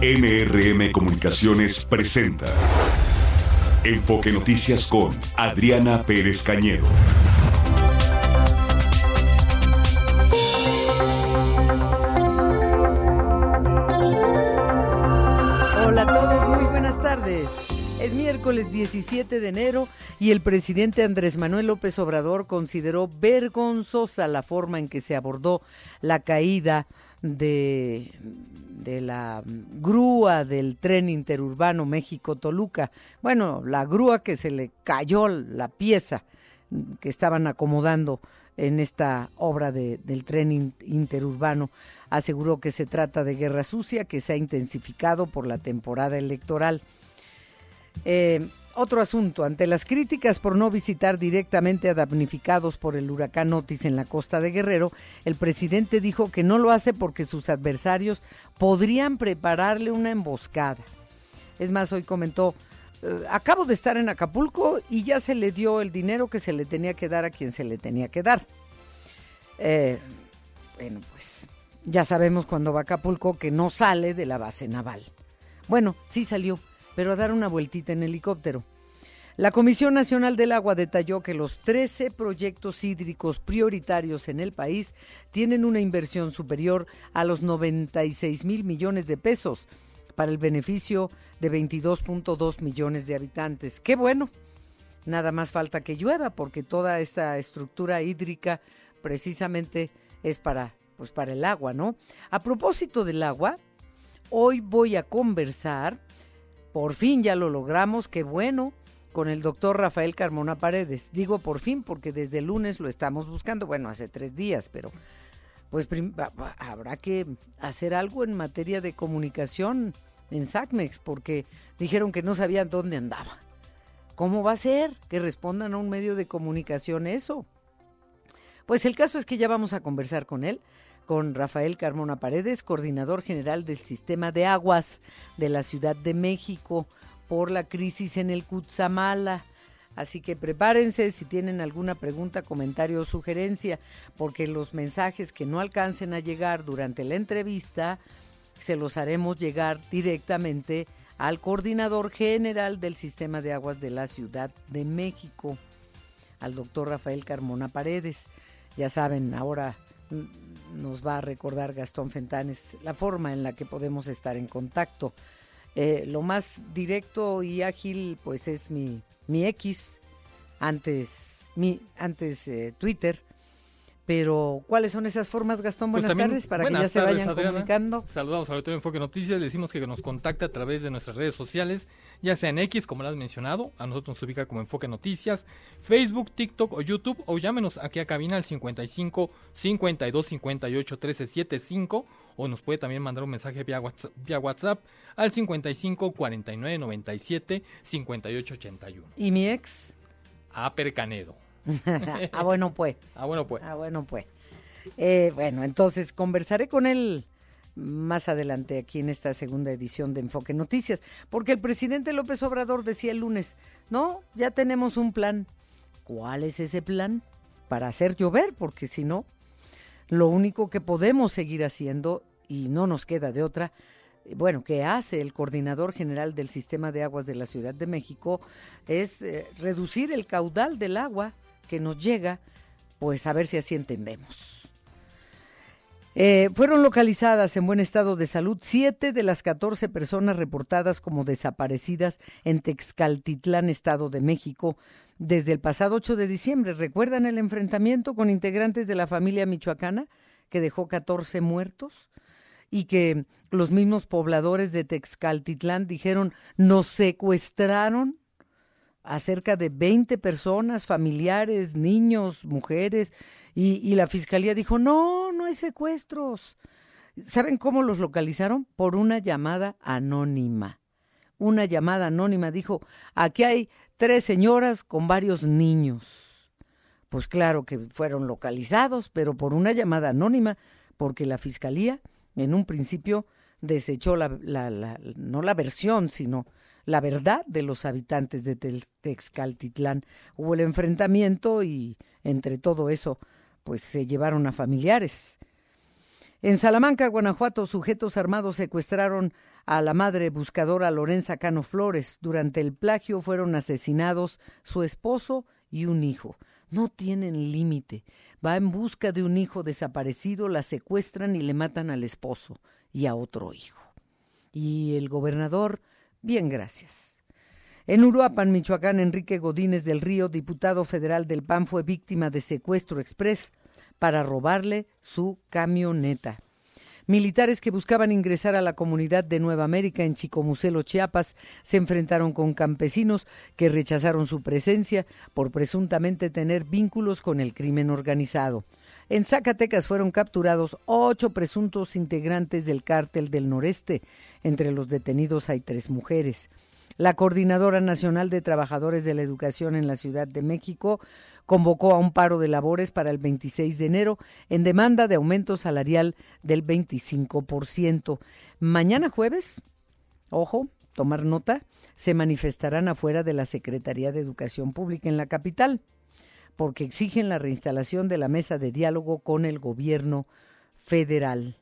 MRM Comunicaciones presenta Enfoque Noticias con Adriana Pérez Cañedo. Hola a todos, muy buenas tardes. Es miércoles 17 de enero y el presidente Andrés Manuel López Obrador consideró vergonzosa la forma en que se abordó la caída de, de la grúa del tren interurbano México-Toluca. Bueno, la grúa que se le cayó la pieza que estaban acomodando en esta obra de, del tren interurbano. Aseguró que se trata de guerra sucia que se ha intensificado por la temporada electoral. Eh, otro asunto, ante las críticas por no visitar directamente a damnificados por el huracán Otis en la costa de Guerrero, el presidente dijo que no lo hace porque sus adversarios podrían prepararle una emboscada. Es más, hoy comentó, eh, acabo de estar en Acapulco y ya se le dio el dinero que se le tenía que dar a quien se le tenía que dar. Eh, bueno, pues ya sabemos cuando va a Acapulco que no sale de la base naval. Bueno, sí salió pero a dar una vueltita en helicóptero. La Comisión Nacional del Agua detalló que los 13 proyectos hídricos prioritarios en el país tienen una inversión superior a los 96 mil millones de pesos para el beneficio de 22.2 millones de habitantes. ¡Qué bueno! Nada más falta que llueva porque toda esta estructura hídrica precisamente es para, pues para el agua, ¿no? A propósito del agua, hoy voy a conversar por fin ya lo logramos, qué bueno, con el doctor Rafael Carmona Paredes. Digo por fin porque desde el lunes lo estamos buscando, bueno, hace tres días, pero pues habrá que hacer algo en materia de comunicación en SACMEX porque dijeron que no sabían dónde andaba. ¿Cómo va a ser que respondan a un medio de comunicación eso? Pues el caso es que ya vamos a conversar con él con Rafael Carmona Paredes, coordinador general del sistema de aguas de la Ciudad de México por la crisis en el Cutzamala. Así que prepárense si tienen alguna pregunta, comentario o sugerencia, porque los mensajes que no alcancen a llegar durante la entrevista se los haremos llegar directamente al coordinador general del sistema de aguas de la Ciudad de México, al doctor Rafael Carmona Paredes. Ya saben, ahora nos va a recordar Gastón Fentanes la forma en la que podemos estar en contacto. Eh, lo más directo y ágil pues es mi, mi X, antes, mi, antes eh, Twitter, pero, ¿cuáles son esas formas, Gastón? Pues buenas tardes, para que ya se vayan comunicando. Saludamos al auditorio Enfoque Noticias, le decimos que nos contacte a través de nuestras redes sociales, ya sea en X, como lo has mencionado, a nosotros nos ubica como Enfoque Noticias, Facebook, TikTok o YouTube, o llámenos aquí a cabina al 55 52 58 13 75, o nos puede también mandar un mensaje vía WhatsApp, vía WhatsApp al 55 49 97 58 81. ¿Y mi ex? A Percanedo. ah, bueno, pues. Ah, bueno, pues. Ah, bueno, pues. Eh, bueno, entonces conversaré con él más adelante aquí en esta segunda edición de Enfoque Noticias, porque el presidente López Obrador decía el lunes, no, ya tenemos un plan. ¿Cuál es ese plan? Para hacer llover, porque si no, lo único que podemos seguir haciendo, y no nos queda de otra, bueno, que hace el coordinador general del sistema de aguas de la Ciudad de México, es eh, reducir el caudal del agua que nos llega, pues a ver si así entendemos. Eh, fueron localizadas en buen estado de salud siete de las 14 personas reportadas como desaparecidas en Texcaltitlán, Estado de México, desde el pasado 8 de diciembre. ¿Recuerdan el enfrentamiento con integrantes de la familia michoacana que dejó 14 muertos? Y que los mismos pobladores de Texcaltitlán dijeron, nos secuestraron a cerca de 20 personas, familiares, niños, mujeres, y, la fiscalía dijo, no, no hay secuestros. ¿Saben cómo los localizaron? Por una llamada anónima. Una llamada anónima dijo, aquí hay tres señoras con varios niños. Pues claro que fueron localizados, pero por una llamada anónima, porque la fiscalía en un principio desechó la, no la versión, sino la verdad de los habitantes de Texcaltitlán. Hubo el enfrentamiento y entre todo eso, pues se llevaron a familiares. En Salamanca, Guanajuato, sujetos armados secuestraron a la madre buscadora Lorenza Cano Flores. Durante el plagio fueron asesinados su esposo y un hijo. No tienen límite. Va en busca de un hijo desaparecido, la secuestran y le matan al esposo y a otro hijo. Y el gobernador, bien gracias. En Uruapan, Michoacán, Enrique Godínez del Río, diputado federal del PAN, fue víctima de secuestro express para robarle su camioneta. Militares que buscaban ingresar a la comunidad de Nueva América en Chicomucelo, Chiapas, se enfrentaron con campesinos que rechazaron su presencia por presuntamente tener vínculos con el crimen organizado. En Zacatecas fueron capturados ocho presuntos integrantes del cártel del noreste. Entre los detenidos hay tres mujeres. La Coordinadora Nacional de Trabajadores de la Educación en la Ciudad de México convocó a un paro de labores para el 26 de enero en demanda de aumento salarial del 25%. Mañana jueves, ojo, tomar nota, se manifestarán afuera de la Secretaría de Educación Pública en la capital, porque exigen la reinstalación de la mesa de diálogo con el gobierno federal.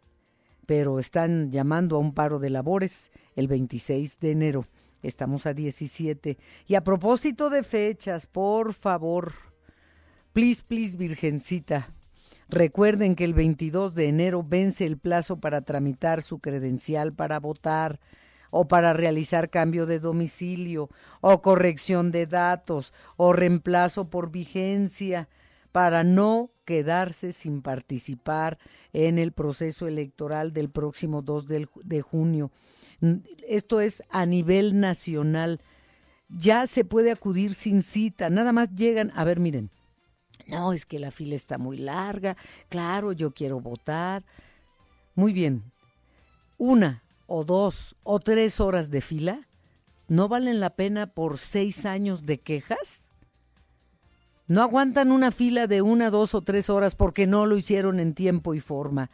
Pero están llamando a un paro de labores el 26 de enero. Estamos a 17. Y a propósito de fechas, por favor, please, please, Virgencita, recuerden que el 22 de enero vence el plazo para tramitar su credencial para votar o para realizar cambio de domicilio o corrección de datos o reemplazo por vigencia para no quedarse sin participar en el proceso electoral del próximo 2 de junio. Esto es a nivel nacional. Ya se puede acudir sin cita, nada más llegan, a ver, miren, no, es que la fila está muy larga, claro, yo quiero votar. Muy bien, una o dos o tres horas de fila no valen la pena por seis años de quejas. No aguantan una fila de una, dos o tres horas porque no lo hicieron en tiempo y forma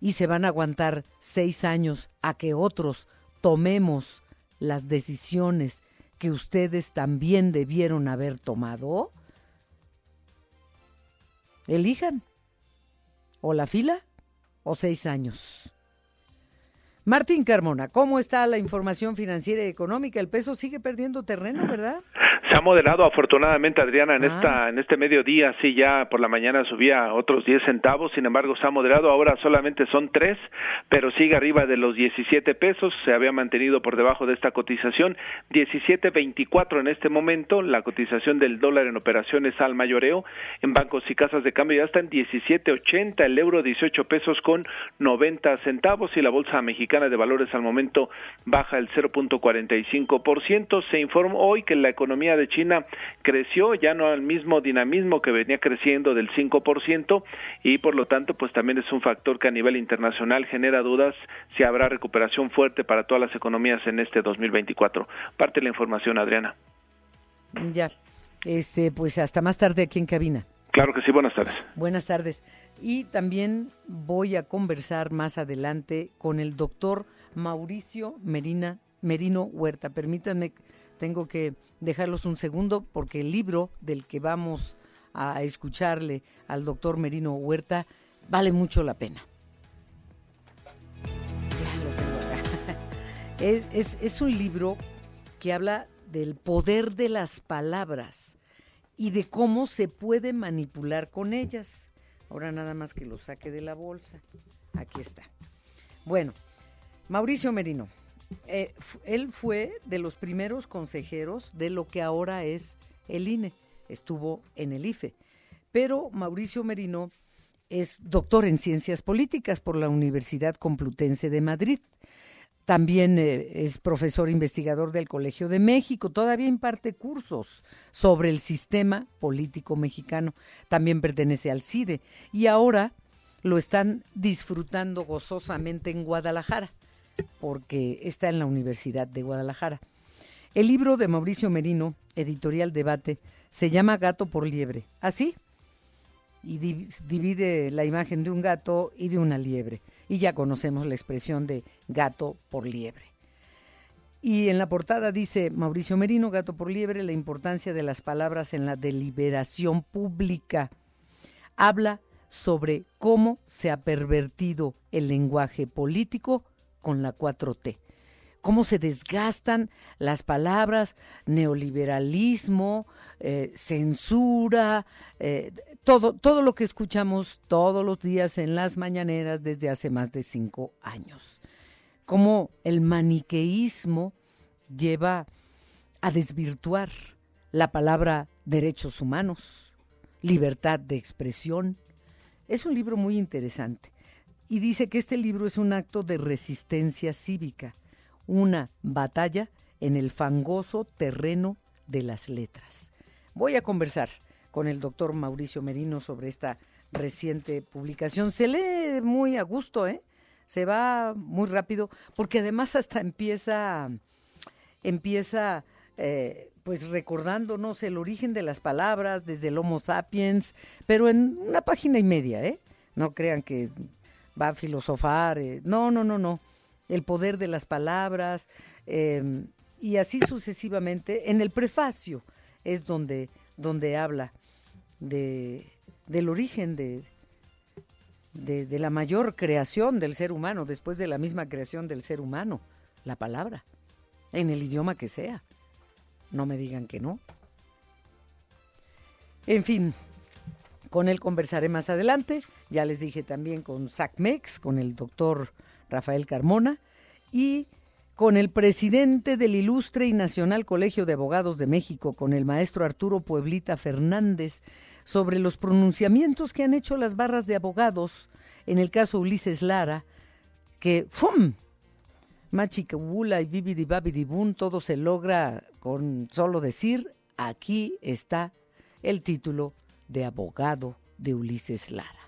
y se van a aguantar seis años a que otros tomemos las decisiones que ustedes también debieron haber tomado? Elijan. O la fila o seis años. Martín Carmona, ¿cómo está la información financiera y económica? El peso sigue perdiendo terreno, ¿verdad? Se ha moderado afortunadamente, Adriana, en, ah. esta, en este mediodía, sí, ya por la mañana subía otros 10 centavos, sin embargo se ha moderado, ahora solamente son 3, pero sigue arriba de los 17 pesos, se había mantenido por debajo de esta cotización, 17.24 en este momento, la cotización del dólar en operaciones al mayoreo, en bancos y casas de cambio ya está en 17.80, el euro 18 pesos con 90 centavos y la bolsa mexicana de valores al momento baja el 0.45%, se informó hoy que la economía de China creció ya no al mismo dinamismo que venía creciendo del 5% y por lo tanto pues también es un factor que a nivel internacional genera dudas si habrá recuperación fuerte para todas las economías en este 2024. Parte de la información, Adriana. Ya. Este, pues hasta más tarde aquí en cabina. Claro que sí, buenas tardes. Buenas tardes. Y también voy a conversar más adelante con el doctor Mauricio Merina, Merino Huerta. Permítanme tengo que dejarlos un segundo porque el libro del que vamos a escucharle al doctor Merino Huerta vale mucho la pena. Ya lo tengo acá. Es, es un libro que habla del poder de las palabras y de cómo se puede manipular con ellas. Ahora nada más que lo saque de la bolsa. Aquí está. Bueno, Mauricio Merino, eh, él fue de los primeros consejeros de lo que ahora es el INE. Estuvo en el IFE. Pero Mauricio Merino es doctor en ciencias políticas por la Universidad Complutense de Madrid. También eh, es profesor investigador del Colegio de México. Todavía imparte cursos sobre el sistema político mexicano. También pertenece al CIDE. Y ahora lo están disfrutando gozosamente en Guadalajara porque está en la Universidad de Guadalajara. El libro de Mauricio Merino, editorial Debate, se llama Gato por Liebre. ¿Así? Y divide la imagen de un gato y de una liebre. Y ya conocemos la expresión de gato por liebre. Y en la portada dice Mauricio Merino, Gato por Liebre, la importancia de las palabras en la deliberación pública. Habla sobre cómo se ha pervertido el lenguaje político con la 4T. Cómo se desgastan las palabras neoliberalismo, eh, censura, eh, todo, todo lo que escuchamos todos los días en las mañaneras desde hace más de cinco años. Cómo el maniqueísmo lleva a desvirtuar la palabra derechos humanos, libertad de expresión. Es un libro muy interesante y dice que este libro es un acto de resistencia cívica, una batalla en el fangoso terreno de las letras. Voy a conversar con el doctor Mauricio Merino sobre esta reciente publicación. Se lee muy a gusto, ¿eh? Se va muy rápido, porque además hasta empieza, empieza eh, pues recordándonos el origen de las palabras desde el Homo sapiens, pero en una página y media, ¿eh? No crean que va a filosofar, eh, no, no, no, no. El poder de las palabras em, y así sucesivamente. En el prefacio es donde, donde habla de, del origen de, de, la mayor creación del ser humano, después de la misma creación del ser humano, la palabra, en el idioma que sea. No me digan que no. En fin, con él conversaré más adelante. Ya les dije también con SACMEX, con el doctor Rafael Carmona y con el presidente del Ilustre y Nacional Colegio de Abogados de México, con el maestro Arturo Pueblita Fernández, sobre los pronunciamientos que han hecho las barras de abogados en el caso Ulises Lara, que ¡fum! Machicabula y Bibidi Babidi Boom, todo se logra con solo decir, aquí está el título de abogado de Ulises Lara.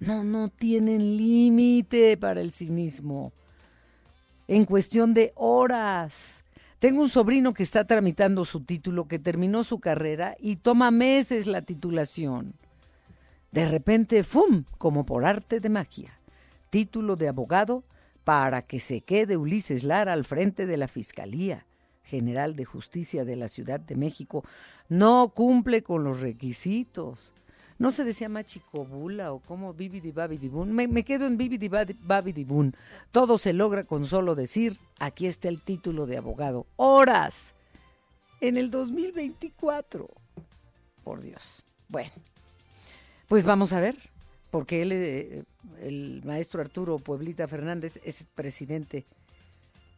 No, no tienen límite para el cinismo. En cuestión de horas. Tengo un sobrino que está tramitando su título, que terminó su carrera y toma meses la titulación. De repente, ¡fum! como por arte de magia. Título de abogado para que se quede Ulises Lara al frente de la Fiscalía General de Justicia de la Ciudad de México. No cumple con los requisitos no se decía machicobula o como bibidi babidi Me, me quedo en bibidi babidi Todo se logra con solo decir, aquí está el título de abogado. Horas. En el 2024. Por Dios. Bueno, pues vamos a ver, porque él, eh, el maestro Arturo Pueblita Fernández es presidente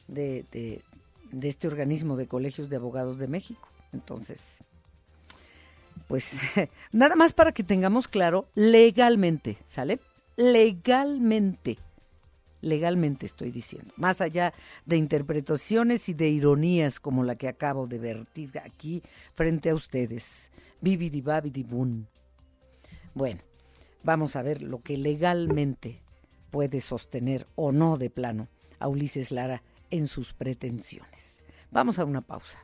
de, de este organismo de colegios de abogados de México. Entonces, pues nada más para que tengamos claro legalmente, ¿sale? Legalmente. Legalmente estoy diciendo, más allá de interpretaciones y de ironías como la que acabo de vertir aquí frente a ustedes. Bibidi babidi. Bueno, vamos a ver lo que legalmente puede sostener o no de plano a Ulises Lara en sus pretensiones. Vamos a una pausa.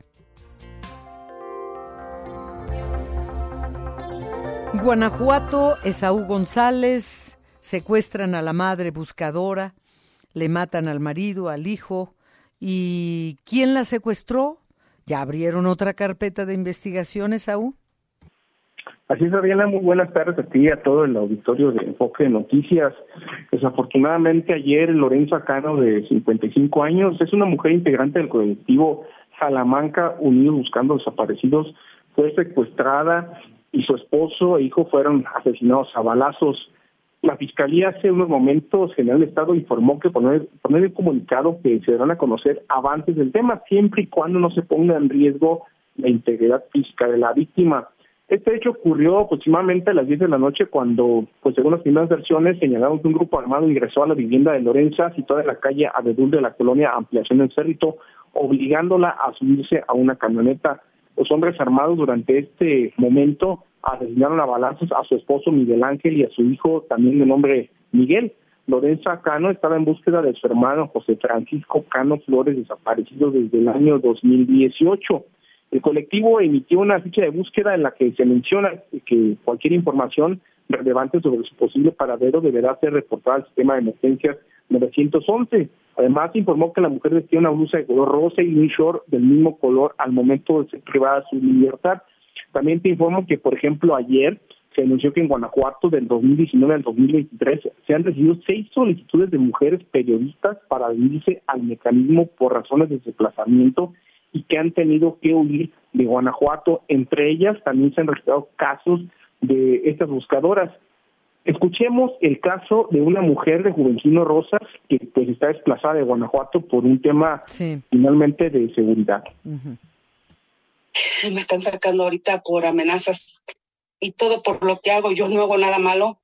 Guanajuato, Esaú González, secuestran a la madre buscadora, le matan al marido, al hijo. ¿Y quién la secuestró? ¿Ya abrieron otra carpeta de investigación, Esaú? Así es, Adriana, muy buenas tardes a ti y a todo el auditorio de Enfoque de Noticias. Desafortunadamente ayer Lorenzo Acano, de 55 años, es una mujer integrante del colectivo Salamanca Unidos Buscando Desaparecidos, fue secuestrada y su esposo e hijo fueron asesinados a balazos. La Fiscalía hace unos momentos, General de Estado informó que poner, poner el comunicado que se darán a conocer avances del tema, siempre y cuando no se ponga en riesgo la integridad física de la víctima. Este hecho ocurrió aproximadamente a las 10 de la noche cuando, pues según las primeras versiones, señalaron que un grupo armado ingresó a la vivienda de Lorenza, situada en la calle Abedul de la colonia Ampliación del Cerrito, obligándola a subirse a una camioneta. Los hombres armados durante este momento asesinaron a balazos a su esposo Miguel Ángel y a su hijo también de nombre Miguel. Lorenza Cano estaba en búsqueda de su hermano José Francisco Cano Flores, desaparecido desde el año 2018. El colectivo emitió una ficha de búsqueda en la que se menciona que cualquier información relevante sobre su posible paradero deberá ser reportada al sistema de emergencias 911. Además, informó que la mujer vestía una blusa de color rosa y un short del mismo color al momento de ser privada de su libertad. También te informo que, por ejemplo, ayer se anunció que en Guanajuato del 2019 al 2023 se han recibido seis solicitudes de mujeres periodistas para adherirse al mecanismo por razones de desplazamiento y que han tenido que huir de Guanajuato. Entre ellas también se han registrado casos de estas buscadoras. Escuchemos el caso de una mujer de Juventino Rosas que pues está desplazada de Guanajuato por un tema finalmente de seguridad. Me están sacando ahorita por amenazas y todo por lo que hago. Yo no hago nada malo.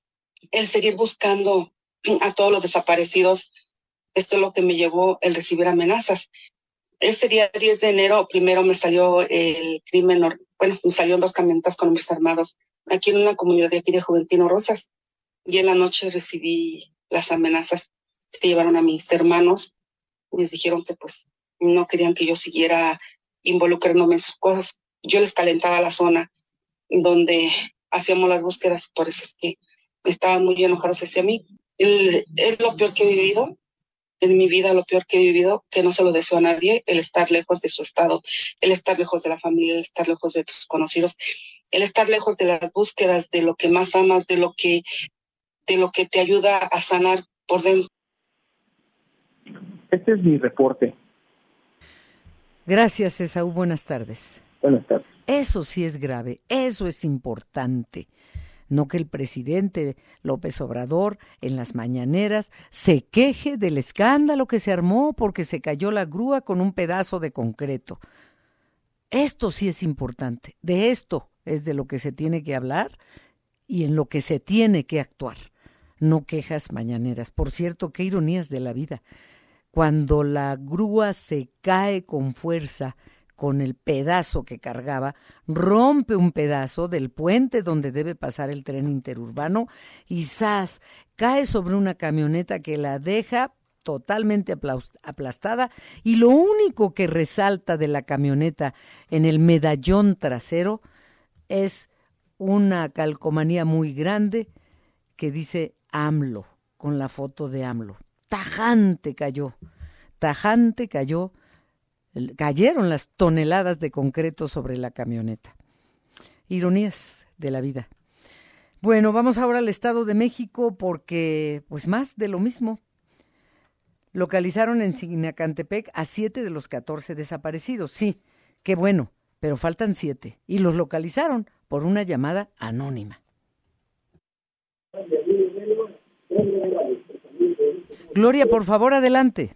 El seguir buscando a todos los desaparecidos, esto es lo que me llevó el recibir amenazas. Ese día 10 de enero, primero me salió el crimen, bueno, me salieron dos camionetas con hombres armados aquí en una comunidad de aquí de Juventino Rosas. Y en la noche recibí las amenazas que llevaron a mis hermanos. Les dijeron que pues no querían que yo siguiera involucrándome en sus cosas. Yo les calentaba la zona donde hacíamos las búsquedas, por eso es que estaban muy enojados hacia mí. Es lo peor que he vivido, en mi vida lo peor que he vivido, que no se lo deseo a nadie, el estar lejos de su estado, el estar lejos de la familia, el estar lejos de tus conocidos, el estar lejos de las búsquedas, de lo que más amas, de lo que, de lo que te ayuda a sanar por dentro. Este es mi reporte. Gracias, Esaú. Buenas tardes. Buenas tardes. Eso sí es grave, eso es importante. No que el presidente López Obrador en las mañaneras se queje del escándalo que se armó porque se cayó la grúa con un pedazo de concreto. Esto sí es importante. De esto es de lo que se tiene que hablar y en lo que se tiene que actuar. No quejas mañaneras. Por cierto, qué ironías de la vida. Cuando la grúa se cae con fuerza con el pedazo que cargaba, rompe un pedazo del puente donde debe pasar el tren interurbano y ¡zas! cae sobre una camioneta que la deja totalmente aplastada y lo único que resalta de la camioneta en el medallón trasero es una calcomanía muy grande que dice AMLO, con la foto de AMLO. Tajante cayó, tajante cayó cayeron las toneladas de concreto sobre la camioneta. Ironías de la vida. Bueno, vamos ahora al Estado de México porque, pues más de lo mismo. Localizaron en Sinacantepec a siete de los catorce desaparecidos. Sí, qué bueno, pero faltan siete. Y los localizaron por una llamada anónima. Gloria, por favor, adelante.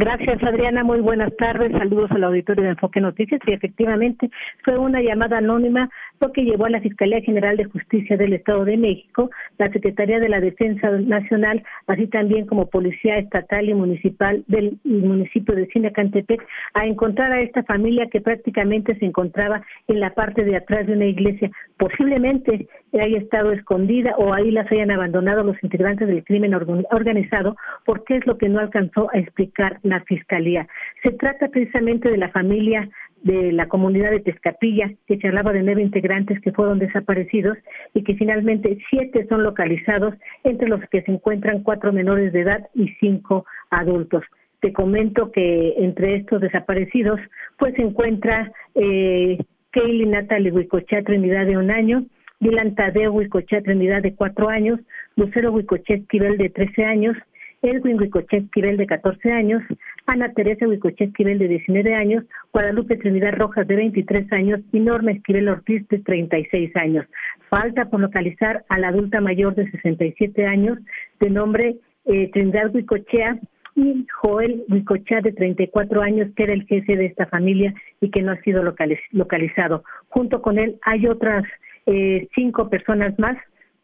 Gracias, Adriana. Muy buenas tardes. Saludos al auditorio de Enfoque Noticias. Y efectivamente fue una llamada anónima lo que llevó a la Fiscalía General de Justicia del Estado de México, la Secretaría de la Defensa Nacional, así también como Policía Estatal y Municipal del municipio de Sinacantepec, a encontrar a esta familia que prácticamente se encontraba en la parte de atrás de una iglesia. Posiblemente haya estado escondida o ahí las hayan abandonado los integrantes del crimen organizado, porque es lo que no alcanzó a explicar la Fiscalía. Se trata precisamente de la familia de la comunidad de Tezcapilla, que se hablaba de nueve integrantes que fueron desaparecidos y que finalmente siete son localizados, entre los que se encuentran cuatro menores de edad y cinco adultos. Te comento que entre estos desaparecidos, pues se encuentra eh, Kaylee Natalie Huicochea Trinidad de un año, Dylan Tadeo Huicochea Trinidad de cuatro años, Lucero Huicochea Esquivel de trece años, Edwin Huicochea Esquivel de 14 años, Ana Teresa Huicochea Esquivel de 19 años, Guadalupe Trinidad Rojas de 23 años y Norma Esquivel Ortiz de 36 años. Falta por localizar a la adulta mayor de 67 años de nombre eh, Trinidad Huicochea y Joel Huicochea de 34 años, que era el jefe de esta familia y que no ha sido localizado. Junto con él hay otras eh, cinco personas más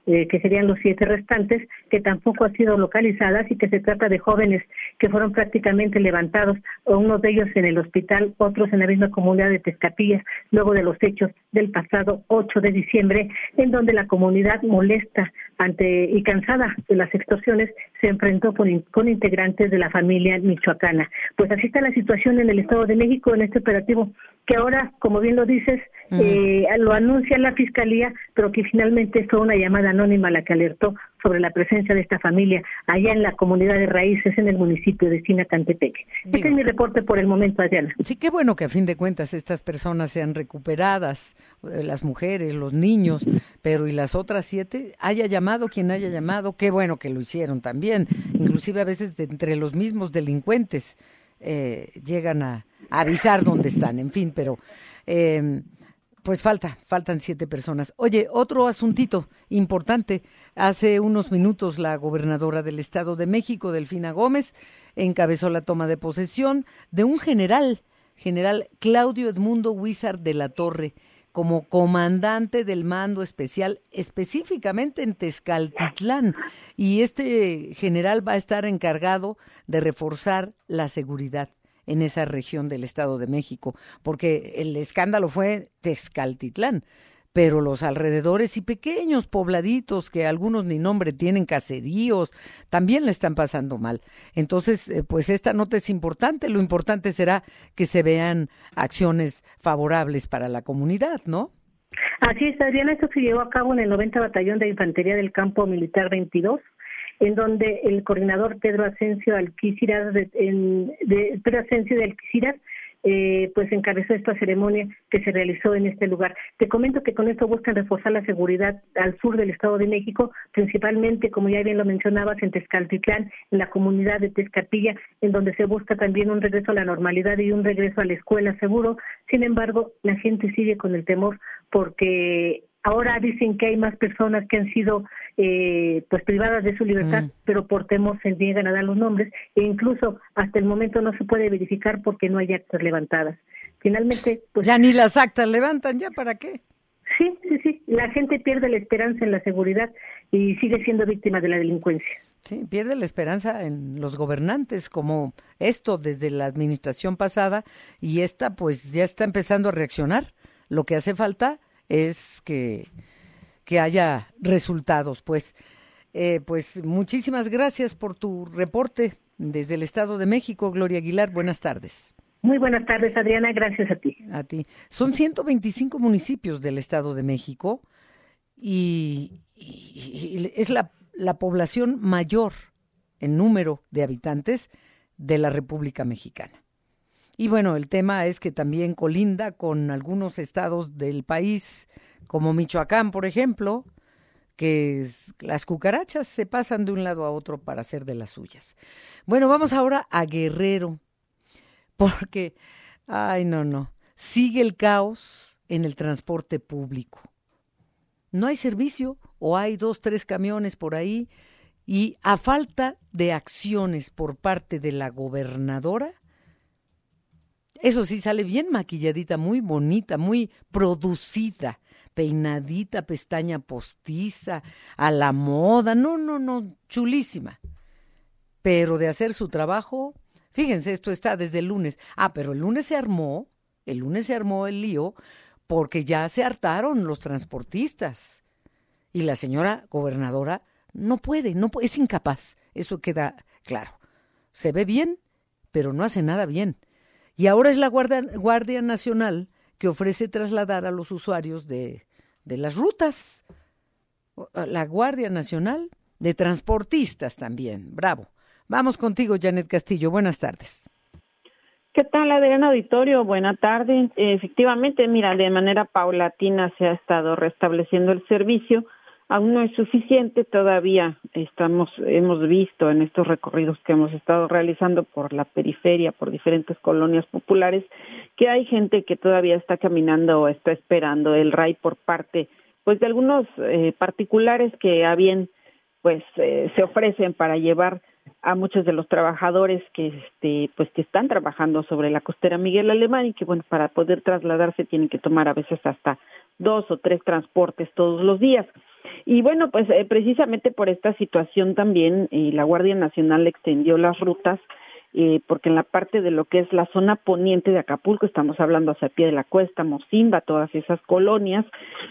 eh, que serían los siete restantes, que tampoco han sido localizadas y que se trata de jóvenes que fueron prácticamente levantados, unos de ellos en el hospital, otros en la misma comunidad de Tezcapillas, luego de los hechos del pasado 8 de diciembre, en donde la comunidad molesta ante y cansada de las extorsiones se enfrentó con, con integrantes de la familia michoacana. Pues así está la situación en el Estado de México en este operativo, que ahora, como bien lo dices, eh, lo anuncia la fiscalía, pero que finalmente fue una llamada anónima la que alertó sobre la presencia de esta familia allá en la comunidad de raíces en el municipio de Sinacantepec. Este es mi reporte por el momento, Adriana. Sí, qué bueno que a fin de cuentas estas personas sean recuperadas, eh, las mujeres, los niños, pero y las otras siete, haya llamado quien haya llamado, qué bueno que lo hicieron también, inclusive a veces de entre los mismos delincuentes eh, llegan a, avisar dónde están, en fin, pero... Eh, pues falta, faltan siete personas. Oye, otro asuntito importante. Hace unos minutos la gobernadora del Estado de México, Delfina Gómez, encabezó la toma de posesión de un general, general Claudio Edmundo Huizar de la Torre, como comandante del mando especial específicamente en Tezcaltitlán. Y este general va a estar encargado de reforzar la seguridad en esa región del Estado de México, porque el escándalo fue Texcaltitlán, pero los alrededores y pequeños pobladitos que algunos ni nombre tienen, caseríos, también le están pasando mal. Entonces, eh, pues esta nota es importante, lo importante será que se vean acciones favorables para la comunidad, ¿no? Así es, Adriana, esto se llevó a cabo en el 90 Batallón de Infantería del Campo Militar 22 en donde el coordinador Pedro Asensio Alquiciras, de, de, Pedro Asensio de Alquiciras, eh, pues encabezó esta ceremonia que se realizó en este lugar. Te comento que con esto buscan reforzar la seguridad al sur del Estado de México, principalmente, como ya bien lo mencionabas, en Tezcaltitlán, en la comunidad de Tezcatilla, en donde se busca también un regreso a la normalidad y un regreso a la escuela seguro. Sin embargo, la gente sigue con el temor porque ahora dicen que hay más personas que han sido eh, pues privadas de su libertad, mm. pero por temor se niegan a dar los nombres e incluso hasta el momento no se puede verificar porque no hay actas levantadas. Finalmente, pues ya ni las actas levantan, ya para qué. Sí, sí, sí. La gente pierde la esperanza en la seguridad y sigue siendo víctima de la delincuencia. Sí, pierde la esperanza en los gobernantes, como esto desde la administración pasada, y esta pues ya está empezando a reaccionar. Lo que hace falta es que que haya resultados, pues. Eh, pues muchísimas gracias por tu reporte desde el Estado de México, Gloria Aguilar. Buenas tardes. Muy buenas tardes, Adriana. Gracias a ti. A ti. Son 125 municipios del Estado de México y, es la, la población mayor en número de habitantes de la República Mexicana. Y bueno, el tema es que también colinda con algunos estados del país como Michoacán, por ejemplo, que las cucarachas se pasan de un lado a otro para hacer de las suyas. Bueno, vamos ahora a Guerrero, porque, ay, no, no, sigue el caos en el transporte público. No hay servicio o hay dos, tres camiones por ahí y a falta de acciones por parte de la gobernadora, eso sí sale bien maquilladita, muy bonita, muy producida peinadita, pestaña postiza, a la moda, no, no, no, chulísima. Pero de hacer su trabajo, fíjense, esto está desde el lunes. Ah, pero el lunes se armó, el lunes se armó el lío porque ya se hartaron los transportistas. Y la señora gobernadora no puede, no es incapaz. Eso queda claro. Se ve bien, pero no hace nada bien. Y ahora es la Guardia, Guardia Nacional que ofrece trasladar a los usuarios de, de las rutas, la Guardia Nacional, de transportistas también. Bravo. Vamos contigo, Janet Castillo. Buenas tardes. ¿Qué tal, Adriana Auditorio? Buena tarde. Efectivamente, mira, de manera paulatina se ha estado restableciendo el servicio. Aún no es suficiente, todavía estamos, hemos visto en estos recorridos que hemos estado realizando por la periferia, por diferentes colonias populares, que hay gente que todavía está caminando o está esperando el RAI por parte pues de algunos eh, particulares que a bien pues eh, se ofrecen para llevar a muchos de los trabajadores que este pues que están trabajando sobre la costera Miguel Alemán y que bueno para poder trasladarse tienen que tomar a veces hasta dos o tres transportes todos los días y bueno pues eh, precisamente por esta situación también la Guardia Nacional extendió las rutas eh, porque en la parte de lo que es la zona poniente de Acapulco, estamos hablando hacia pie de la cuesta, Mocimba, todas esas colonias,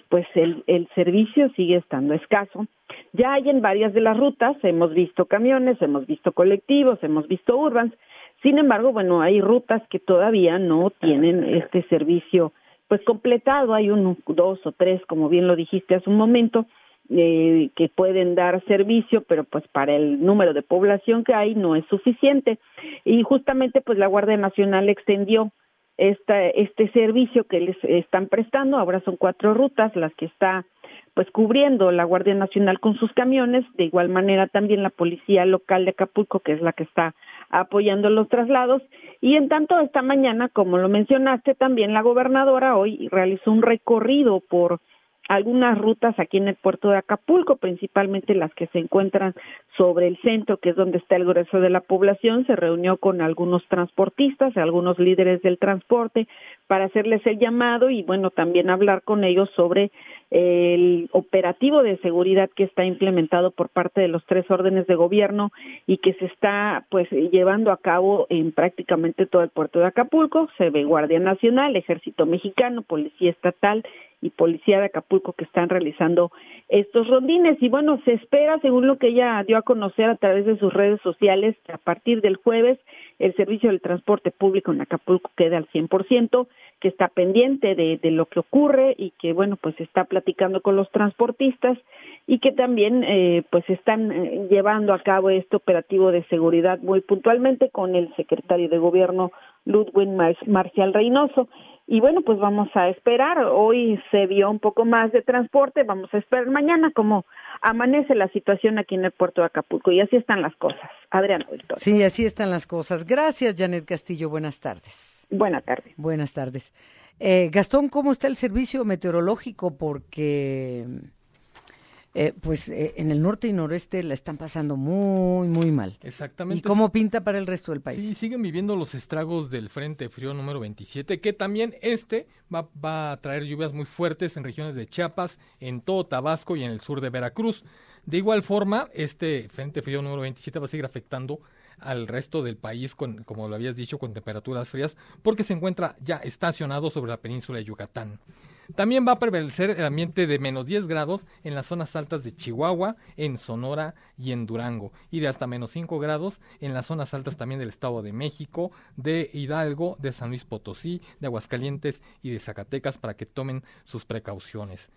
pues el, el servicio sigue estando escaso. Ya hay en varias de las rutas, hemos visto camiones, hemos visto colectivos, hemos visto urbans, sin embargo, bueno, hay rutas que todavía no tienen este servicio pues completado, hay uno, dos o tres, como bien lo dijiste hace un momento, eh, que pueden dar servicio, pero pues para el número de población que hay no es suficiente. Y justamente pues la Guardia Nacional extendió esta, este servicio que les están prestando, ahora son cuatro rutas las que está pues cubriendo la Guardia Nacional con sus camiones, de igual manera también la Policía Local de Acapulco, que es la que está apoyando los traslados, y en tanto esta mañana, como lo mencionaste, también la gobernadora hoy realizó un recorrido por algunas rutas aquí en el puerto de Acapulco, principalmente las que se encuentran sobre el centro, que es donde está el grueso de la población, se reunió con algunos transportistas, algunos líderes del transporte, para hacerles el llamado y bueno, también hablar con ellos sobre el operativo de seguridad que está implementado por parte de los tres órdenes de gobierno y que se está pues llevando a cabo en prácticamente todo el puerto de Acapulco, se ve Guardia Nacional, Ejército Mexicano, Policía Estatal y Policía de Acapulco que están realizando estos rondines. Y bueno, se espera, según lo que ella dio a conocer a través de sus redes sociales, que a partir del jueves el servicio del transporte público en Acapulco quede al 100%, que está pendiente de, de lo que ocurre y que, bueno, pues está platicando con los transportistas y que también, eh, pues, están eh, llevando a cabo este operativo de seguridad muy puntualmente con el secretario de Gobierno, Ludwig Marcial Reynoso. Y bueno, pues vamos a esperar. Hoy se vio un poco más de transporte, vamos a esperar mañana cómo amanece la situación aquí en el puerto de Acapulco. Y así están las cosas. Adrián Sí, así están las cosas. Gracias, Janet Castillo. Buenas tardes. Buenas tardes. Buenas tardes. Eh, Gastón, ¿cómo está el servicio meteorológico? Porque eh, pues eh, en el norte y noreste la están pasando muy, muy mal. Exactamente. ¿Y cómo pinta para el resto del país? Sí, siguen viviendo los estragos del Frente Frío número 27, que también este va, va a traer lluvias muy fuertes en regiones de Chiapas, en todo Tabasco y en el sur de Veracruz. De igual forma, este Frente Frío número 27 va a seguir afectando al resto del país, con, como lo habías dicho, con temperaturas frías, porque se encuentra ya estacionado sobre la península de Yucatán. También va a prevalecer el ambiente de menos 10 grados en las zonas altas de Chihuahua, en Sonora y en Durango, y de hasta menos 5 grados en las zonas altas también del Estado de México, de Hidalgo, de San Luis Potosí, de Aguascalientes y de Zacatecas para que tomen sus precauciones.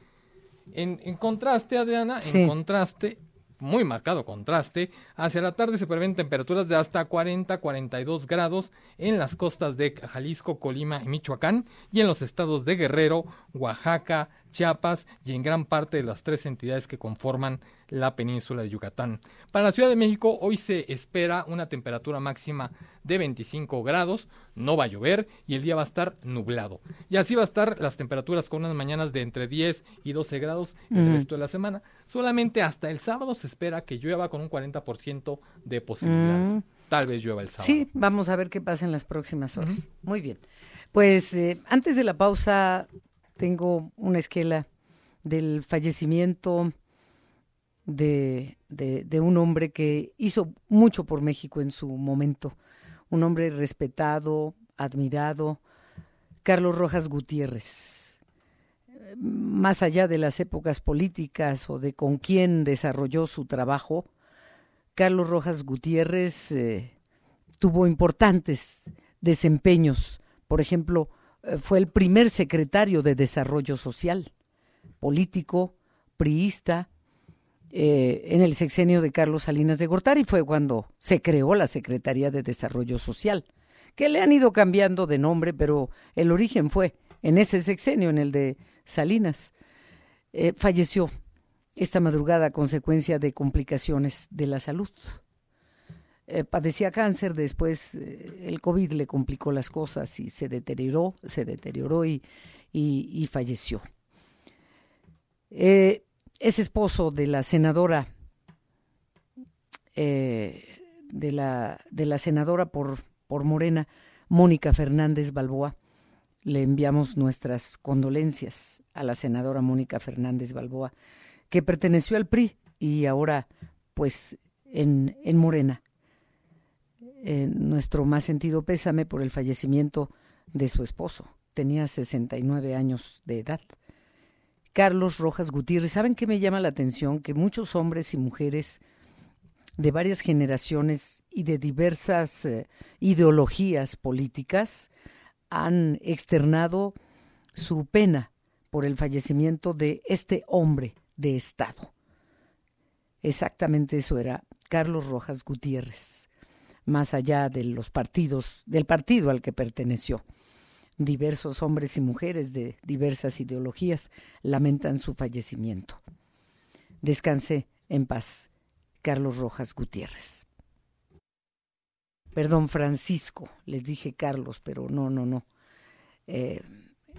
En, contraste, Adriana, en contraste, muy marcado contraste. Hacia la tarde se prevén temperaturas de hasta 40-42 grados en las costas de Jalisco, Colima y Michoacán y en los estados de Guerrero, Oaxaca, Chiapas y en gran parte de las tres entidades que conforman la península de Yucatán. Para la Ciudad de México hoy se espera una temperatura máxima de 25 grados, no va a llover y el día va a estar nublado. Y así va a estar las temperaturas con unas mañanas de entre 10 y 12 grados el resto de la semana. Solamente hasta el sábado se espera que llueva con un 40% de posibilidades. Tal vez llueva el sábado. Sí, vamos a ver qué pasa en las próximas horas. Muy bien. Pues eh, antes de la pausa tengo una esquela del fallecimiento de, de, un hombre que hizo mucho por México en su momento, un hombre respetado, admirado, Carlos Rojas Gutiérrez. Más allá de las épocas políticas o de con quién desarrolló su trabajo, Carlos Rojas Gutiérrez eh, tuvo importantes desempeños. Por ejemplo, eh, fue el primer secretario de Desarrollo Social, político, priista, eh, en el sexenio de Carlos Salinas de Gortari fue cuando se creó la Secretaría de Desarrollo Social, que le han ido cambiando de nombre, pero el origen fue en ese sexenio, en el de Salinas. Eh, falleció esta madrugada a consecuencia de complicaciones de la salud. Eh, padecía cáncer, después el COVID le complicó las cosas y se deterioró, se deterioró y, y, falleció es esposo de la senadora, eh, de, la, de la senadora por, por Morena, Mónica Fernández Balboa. Le enviamos nuestras condolencias a la senadora Mónica Fernández Balboa, que perteneció al PRI y ahora, pues, en, en Morena. nuestro más sentido pésame por el fallecimiento de su esposo. Tenía 69 años de edad. Carlos Rojas Gutiérrez. ¿Saben qué me llama la atención? Que muchos hombres y mujeres de varias generaciones y de diversas eh, ideologías políticas han externado su pena por el fallecimiento de este hombre de Estado. Exactamente eso era Carlos Rojas Gutiérrez, más allá de los partidos, del partido al que perteneció. Diversos hombres y mujeres de diversas ideologías lamentan su fallecimiento. Descanse en paz, Carlos Rojas Gutiérrez. Perdón, Francisco, les dije Carlos, pero no, no, no. Eh,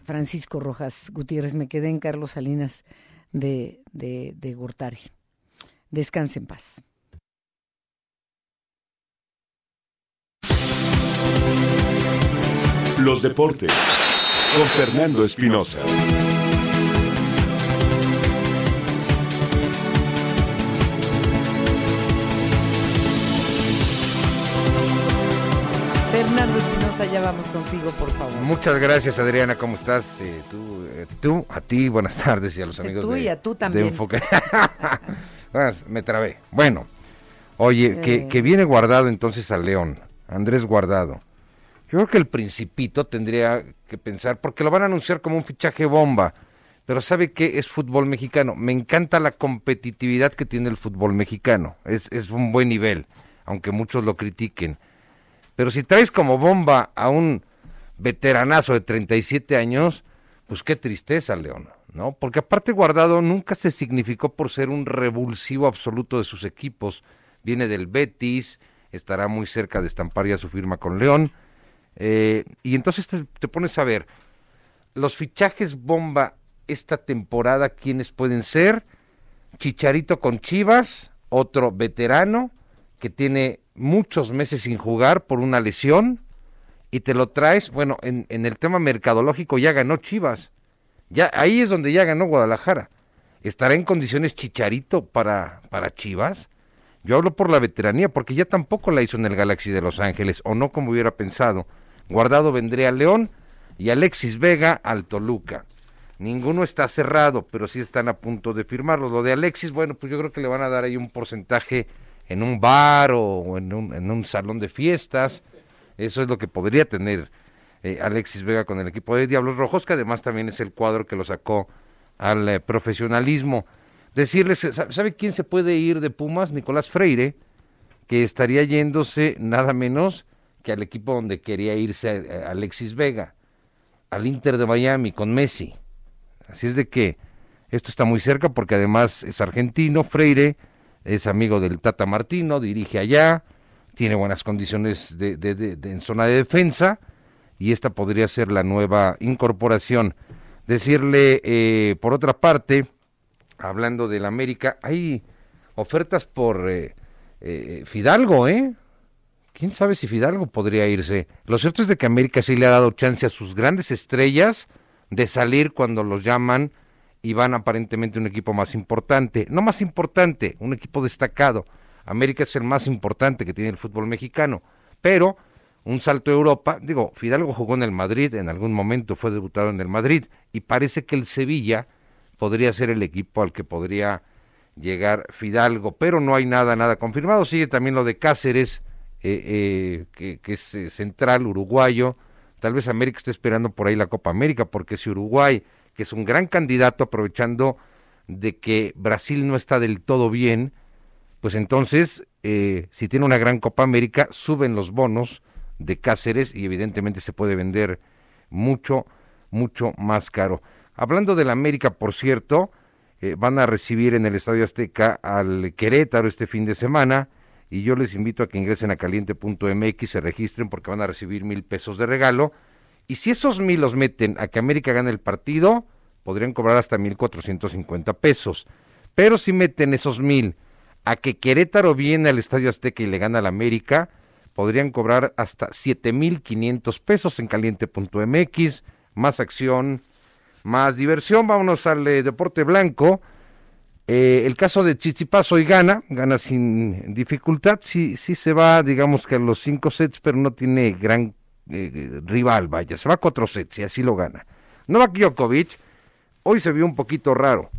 Francisco Rojas Gutiérrez, me quedé en Carlos Salinas de, de, de Gortari. Descanse en paz. Los deportes con Fernando Espinosa. Fernando Espinosa, ya vamos contigo, por favor. Muchas gracias, Adriana. ¿Cómo estás? Eh, tú, eh, tú, a ti, buenas tardes y a los amigos tú de, y a tú de también. Enfoque. Ah, Me trabé. Bueno, oye, que, Eh. que viene guardado entonces al León, Andrés Guardado. Yo creo que el Principito tendría que pensar, porque lo van a anunciar como un fichaje bomba, pero ¿sabe qué? Es fútbol mexicano. Me encanta la competitividad que tiene el fútbol mexicano. Es, es un buen nivel, aunque muchos lo critiquen. Pero si traes como bomba a un veteranazo de 37 años, pues qué tristeza, León, ¿no? Porque aparte Guardado nunca se significó por ser un revulsivo absoluto de sus equipos. Viene del Betis, estará muy cerca de estampar ya su firma con León. Eh, y entonces te, pones a ver, los fichajes bomba esta temporada, ¿quiénes pueden ser? Chicharito con Chivas, otro veterano que tiene muchos meses sin jugar por una lesión y te lo traes, bueno, en, en el tema mercadológico ya ganó Chivas, ya ahí es donde ya ganó Guadalajara. ¿Estará en condiciones Chicharito para, para Chivas? Yo hablo por la veteranía, porque ya tampoco la hizo en el Galaxy de Los Ángeles, o no como hubiera pensado. Guardado vendría al León y Alexis Vega al Toluca. Ninguno está cerrado, pero sí están a punto de firmarlo. Lo de Alexis, bueno, pues yo creo que le van a dar ahí un porcentaje en un bar o en un, salón de fiestas. Eso es lo que podría tener eh, Alexis Vega con el equipo de Diablos Rojos, que además también es el cuadro que lo sacó al eh, profesionalismo. Decirles, ¿sabe sabe quién se puede ir de Pumas? Nicolás Freire, que estaría yéndose nada menos que al equipo donde quería irse eh, Alexis Vega, al Inter de Miami con Messi. Así es de que esto está muy cerca porque además es argentino, Freire es amigo del Tata Martino, dirige allá, tiene buenas condiciones de, en zona de defensa y esta podría ser la nueva incorporación. Decirle, eh, por otra parte, hablando del América, hay ofertas por eh, eh, Fidalgo, ¿eh? ¿Quién sabe si Fidalgo podría irse? Lo cierto es de que América sí le ha dado chance a sus grandes estrellas de salir cuando los llaman y van aparentemente un equipo más importante. No más importante, un equipo destacado. América es el más importante que tiene el fútbol mexicano. Pero un salto a Europa, digo, Fidalgo jugó en el Madrid, en algún momento fue debutado en el Madrid y parece que el Sevilla podría ser el equipo al que podría llegar Fidalgo, pero no hay nada, nada confirmado. Sigue también lo de Cáceres, eh, eh, que, es eh, central uruguayo. Tal vez América esté esperando por ahí la Copa América, porque si Uruguay, que es un gran candidato, aprovechando de que Brasil no está del todo bien, pues entonces, eh, si tiene una gran Copa América, suben los bonos de Cáceres y evidentemente se puede vender mucho, mucho más caro. Hablando del América, por cierto, van a recibir en el Estadio Azteca al Querétaro este fin de semana y yo les invito a que ingresen a caliente.mx, se registren porque van a recibir mil pesos de regalo y si esos mil los meten a que América gane el partido, podrían cobrar hasta mil cuatrocientos cincuenta pesos. Pero si meten esos mil a que Querétaro viene al Estadio Azteca y le gana al América, podrían cobrar hasta siete mil quinientos pesos en caliente.mx, más acción, más diversión. Vámonos al eh, deporte blanco. Eh, el caso de Chichipas hoy gana, gana sin dificultad, sí, sí se va, digamos que a los cinco sets, pero no tiene gran eh, rival, vaya, se va a cuatro sets y así lo gana. Novak Djokovic, hoy se vio un poquito raro,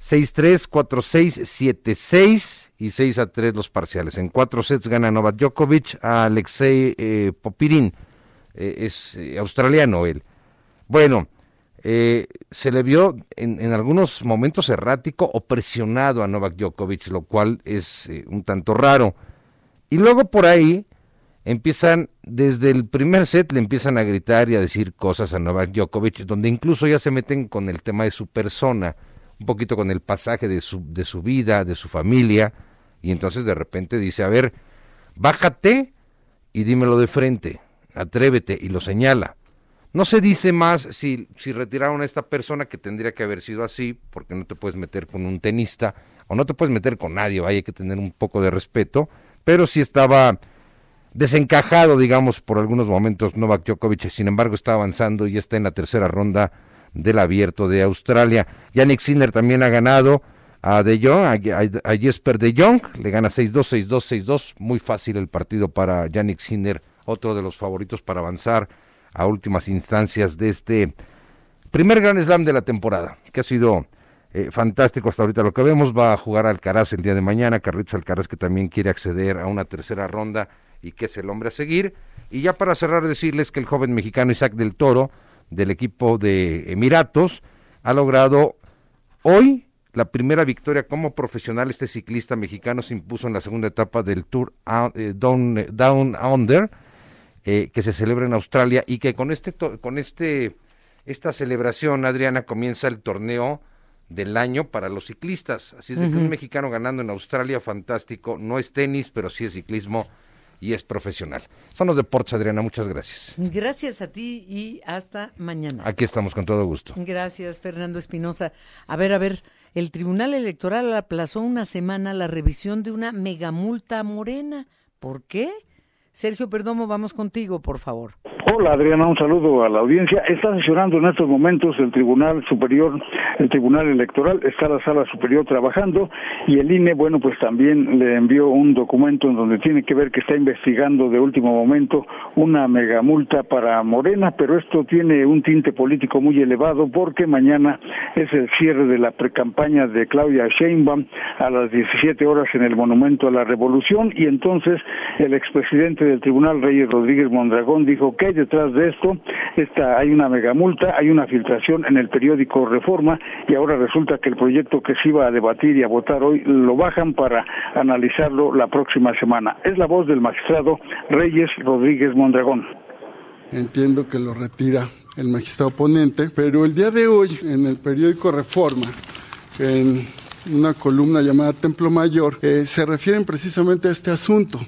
6-3, 4-6, 7-6 y 6-3 los parciales. En cuatro sets gana Novak Djokovic a Alexei eh, Popirin, eh, es eh, australiano él. Bueno, eh, se le vio en, algunos momentos errático o presionado a Novak Djokovic, lo cual es eh, un tanto raro. Y luego por ahí empiezan, desde el primer set le empiezan a gritar y a decir cosas a Novak Djokovic, donde incluso ya se meten con el tema de su persona, un poquito con el pasaje de su, de su vida, de su familia, y entonces de repente dice, a ver, bájate y dímelo de frente, atrévete, y lo señala. No se dice más si, si retiraron a esta persona que tendría que haber sido así, porque no te puedes meter con un tenista, o no te puedes meter con nadie, hay que tener un poco de respeto, pero si estaba desencajado, digamos, por algunos momentos Novak Djokovic, sin embargo está avanzando y está en la tercera ronda del abierto de Australia. Yannick Sinner también ha ganado a De Jong, a, Jesper De Jong, le gana 6-2, 6-2, 6-2, muy fácil el partido para Yannick Sinner, otro de los favoritos para avanzar a últimas instancias de este primer Gran Slam de la temporada, que ha sido eh, fantástico hasta ahorita. Lo que vemos va a jugar Alcaraz el día de mañana, Carlitos Alcaraz que también quiere acceder a una tercera ronda y que es el hombre a seguir. Y ya para cerrar decirles que el joven mexicano Isaac del Toro del equipo de Emiratos ha logrado hoy la primera victoria como profesional. Este ciclista mexicano se impuso en la segunda etapa del Tour eh, Down, Down Under eh, que se celebra en Australia y que con este con este esta celebración Adriana comienza el torneo del año para los ciclistas. Así es de que un mexicano ganando en Australia, fantástico. No es tenis, pero sí es ciclismo y es profesional. Son los deportes, Adriana. Muchas gracias. Gracias a ti y hasta mañana. Aquí estamos con todo gusto. Gracias, Fernando Espinosa. A ver, a ver. El Tribunal Electoral aplazó una semana la revisión de una megamulta morena. ¿Por qué? Sergio Perdomo, vamos contigo, por favor. Hola Adriana, un saludo a la audiencia. Está sesionando en estos momentos el Tribunal Superior, el Tribunal Electoral, está la Sala Superior trabajando y el INE, bueno, pues también le envió un documento en donde tiene que ver que está investigando de último momento una megamulta para Morena, pero esto tiene un tinte político muy elevado porque mañana es el cierre de la precampaña de Claudia Sheinbaum a las 17 horas en el Monumento a la Revolución y entonces el expresidente del Tribunal Reyes Rodríguez Mondragón dijo que hay detrás de esto, esta, hay una megamulta, hay una filtración en el periódico Reforma y ahora resulta que el proyecto que se iba a debatir y a votar hoy lo bajan para analizarlo la próxima semana. Es la voz del magistrado Reyes Rodríguez Mondragón. Entiendo que lo retira el magistrado ponente, pero el día de hoy en el periódico Reforma, en una columna llamada Templo Mayor, eh, se refieren precisamente a este asunto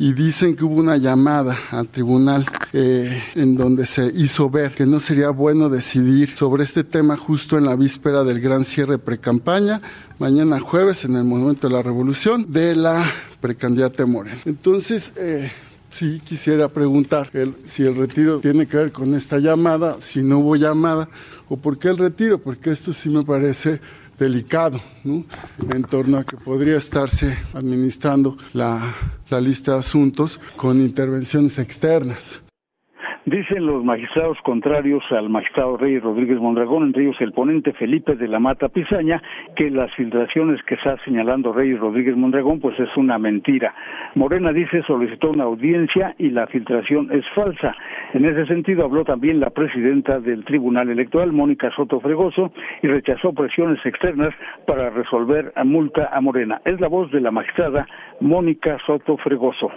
y dicen que hubo una llamada al tribunal eh, en donde se hizo ver que no sería bueno decidir sobre este tema justo en la víspera del gran cierre precampaña, mañana jueves en el Monumento de la Revolución, de la precandidata Morena. Entonces, eh, Sí, quisiera preguntar si el retiro tiene que ver con esta llamada, si no hubo llamada, o por qué el retiro, porque esto sí me parece delicado ¿no? en torno a que podría estarse administrando la, la lista de asuntos con intervenciones externas. Dicen los magistrados contrarios al magistrado Reyes Rodríguez Mondragón, entre ellos el ponente Felipe de la Mata Pizaña, que las filtraciones que está señalando Reyes Rodríguez Mondragón pues es una mentira. Morena dice solicitó una audiencia y la filtración es falsa. En ese sentido habló también la presidenta del Tribunal Electoral, Mónica Soto Fregoso, y rechazó presiones externas para resolver a multa a Morena. Es la voz de la magistrada Mónica Soto Fregoso.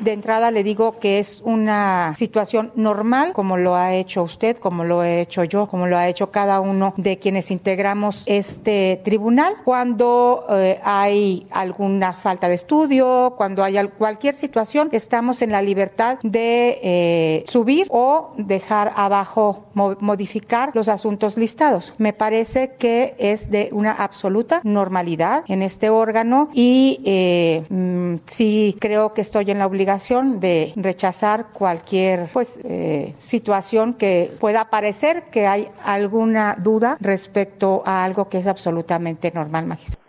De entrada le digo que es una situación normal, como lo ha hecho usted, como lo he hecho yo, como lo ha hecho cada uno de quienes integramos este tribunal. Cuando eh, hay alguna falta de estudio, cuando hay cualquier situación, estamos en la libertad de eh, subir o dejar abajo, modificar los asuntos listados. Me parece que es de una absoluta normalidad en este órgano y eh, mm, sí creo que estoy en la obligación de rechazar cualquier pues, eh, situación que pueda parecer que hay alguna duda respecto a algo que es absolutamente normal, magistrado.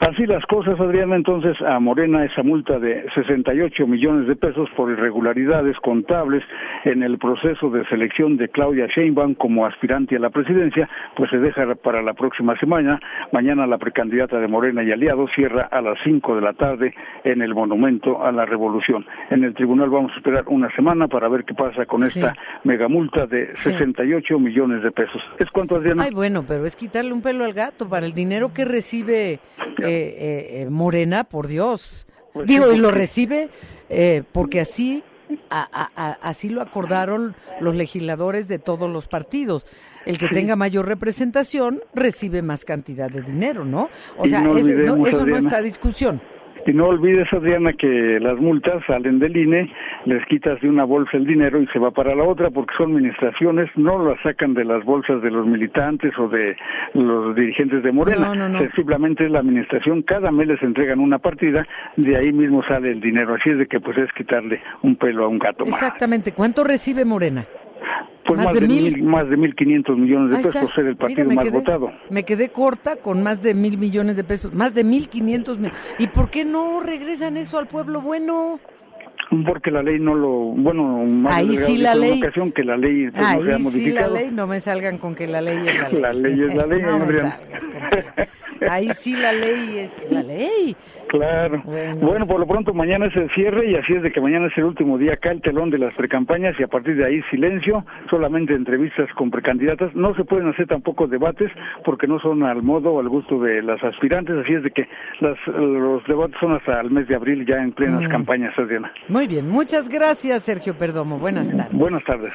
Así las cosas, Adriana, entonces a Morena esa multa de 68 millones de pesos por irregularidades contables en el proceso de selección de Claudia Sheinbaum como aspirante a la presidencia, pues se deja para la próxima semana. Mañana la precandidata de Morena y aliados cierra a las 5 de la tarde en el Monumento a la Revolución. En el tribunal vamos a esperar una semana para ver qué pasa con esta megamulta de 68 millones de pesos. ¿Es cuánto, Adriana? Ay, bueno, pero es quitarle un pelo al gato para el dinero que recibe eh, eh, eh, Morena, por Dios. Pues Digo, y lo recibe eh, porque así, a- a- a- así lo acordaron los legisladores de todos los partidos. El que tenga mayor representación recibe más cantidad de dinero, ¿no? O Y sea, no eso, no, eso no está discusión. Y no olvides, Adriana, que las multas salen del INE, les quitas de una bolsa el dinero y se va para la otra porque son administraciones, no las sacan de las bolsas de los militantes o de los dirigentes de Morena. No, no, no. Simplemente es la administración, cada mes les entregan una partida, de ahí mismo sale el dinero. Así es de que pues es quitarle un pelo a un gato más. Exactamente. ¿Cuánto recibe Morena? Pues ¿Más más, de de mil? mil, más de mil quinientos millones de Ahí pesos ser el partido Mira, más quedé- votado. Me quedé corta con más de mil millones de pesos, más de mil quinientos mil. ¿Y por qué no regresan eso al pueblo bueno? Porque la ley no lo, bueno, más Ahí sí la ley. ocasión que la ley pues, no se ha Ahí sí la ley, no me salgan con que la ley es la ley. La ley es la ley, no me salgas con que- Ahí sí la ley es la ley. Claro. Bueno. por lo pronto mañana es el cierre y así es de que mañana es el último día acá el telón de las precampañas y a partir de ahí silencio, solamente entrevistas con precandidatas. No se pueden hacer tampoco debates porque no son al modo o al gusto de las aspirantes, así es de que las, los debates son hasta el mes de abril ya en plenas Mm. campañas, Adriana. Muy bien, muchas gracias Sergio Perdomo. Buenas tardes. Buenas tardes.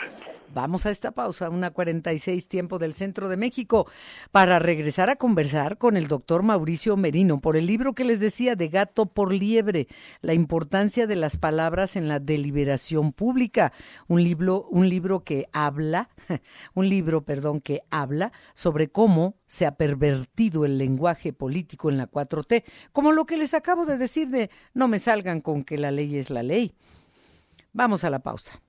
Vamos a esta pausa, una 46 tiempo del centro de México, para regresar a conversar con el doctor Mauricio Merino por el libro que les decía de Gato por Liebre, la importancia de las palabras en la deliberación pública. Un libro, un libro que habla, un libro, perdón, que habla sobre cómo se ha pervertido el lenguaje político en la 4T, como lo que les acabo de decir de no me salgan con que la ley es la ley. Vamos a la pausa.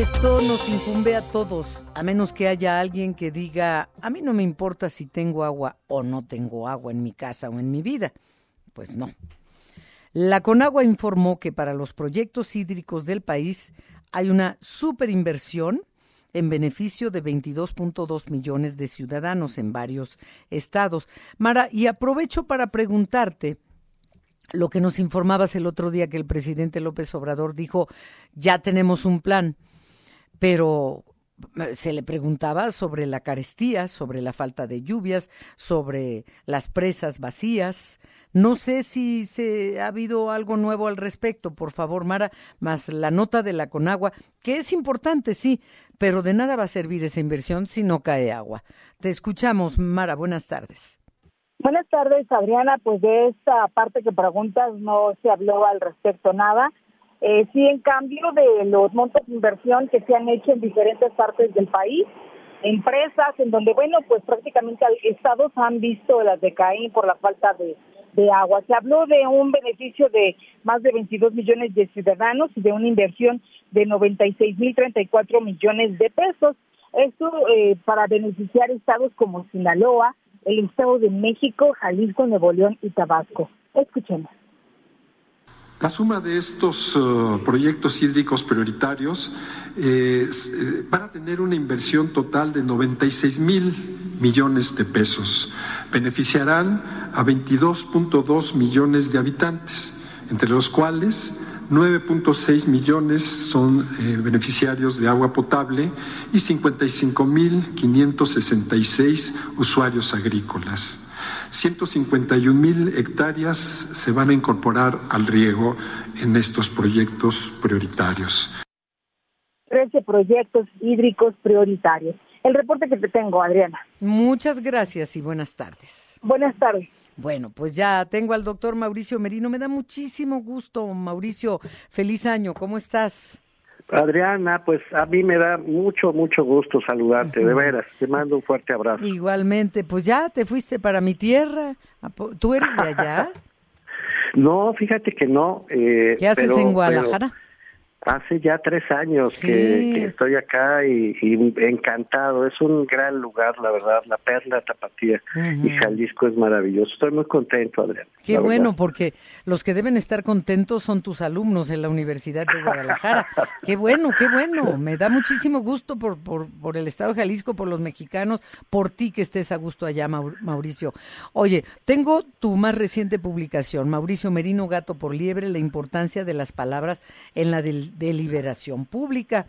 Esto nos incumbe a todos, a menos que haya alguien que diga, a mí no me importa si tengo agua o no tengo agua en mi casa o en mi vida. Pues no. La Conagua informó que para los proyectos hídricos del país hay una superinversión en beneficio de 22.2 millones de ciudadanos en varios estados. Mara, y aprovecho para preguntarte, lo que nos informabas el otro día que el presidente López Obrador dijo, ya tenemos un plan, pero eh, se le preguntaba sobre la carestía, sobre la falta de lluvias, sobre las presas vacías. No sé si se ha habido algo nuevo al respecto, por favor, Mara, más la nota de la Conagua, que es importante, sí, pero de nada va a servir esa inversión si no cae agua. Te escuchamos, Mara, buenas tardes. Buenas tardes, Adriana. Pues de esta parte que preguntas no se habló al respecto nada. Eh, sí, en cambio de los montos de inversión que se han hecho en diferentes partes del país, empresas en donde, bueno, pues prácticamente estados han visto las de por la falta de, de agua. Se habló de un beneficio de más de 22 millones de ciudadanos y de una inversión de 96 mil 34 millones de pesos. Esto eh, para beneficiar estados como Sinaloa, el Estado de México, Jalisco, Nuevo León y Tabasco. Escuchemos. La suma de estos uh, proyectos hídricos prioritarios eh, eh, van a tener una inversión total de 96 mil millones de pesos. Beneficiarán a 22.2 millones de habitantes, entre los cuales 9.6 millones son eh, beneficiarios de agua potable y 55.566 usuarios agrícolas. 151 mil hectáreas se van a incorporar al riego en estos proyectos prioritarios. 13 proyectos hídricos prioritarios. El reporte que te tengo, Adriana. Muchas gracias y buenas tardes. Buenas tardes. Bueno, pues ya tengo al doctor Mauricio Merino. Me da muchísimo gusto, Mauricio. Feliz año. ¿Cómo estás? Adriana, pues a mí me da mucho, mucho gusto saludarte, de veras. Te mando un fuerte abrazo. Igualmente, pues ya te fuiste para mi tierra. ¿Tú eres de allá? no, fíjate que no. Eh, ¿Qué haces pero, en Guadalajara? Hace ya tres años que, estoy acá y, encantado. Es un gran lugar, la verdad, la perla tapatía. Y Jalisco es maravilloso. Estoy muy contento, Adrián. Qué bueno, porque los que deben estar contentos son tus alumnos en la Universidad de Guadalajara. qué bueno, qué bueno. Me da muchísimo gusto por, por, por el Estado de Jalisco, por los mexicanos, por ti que estés a gusto allá, Mauricio. Oye, tengo tu más reciente publicación, Mauricio Merino Gato por Liebre, la importancia de las palabras en la del deliberación pública.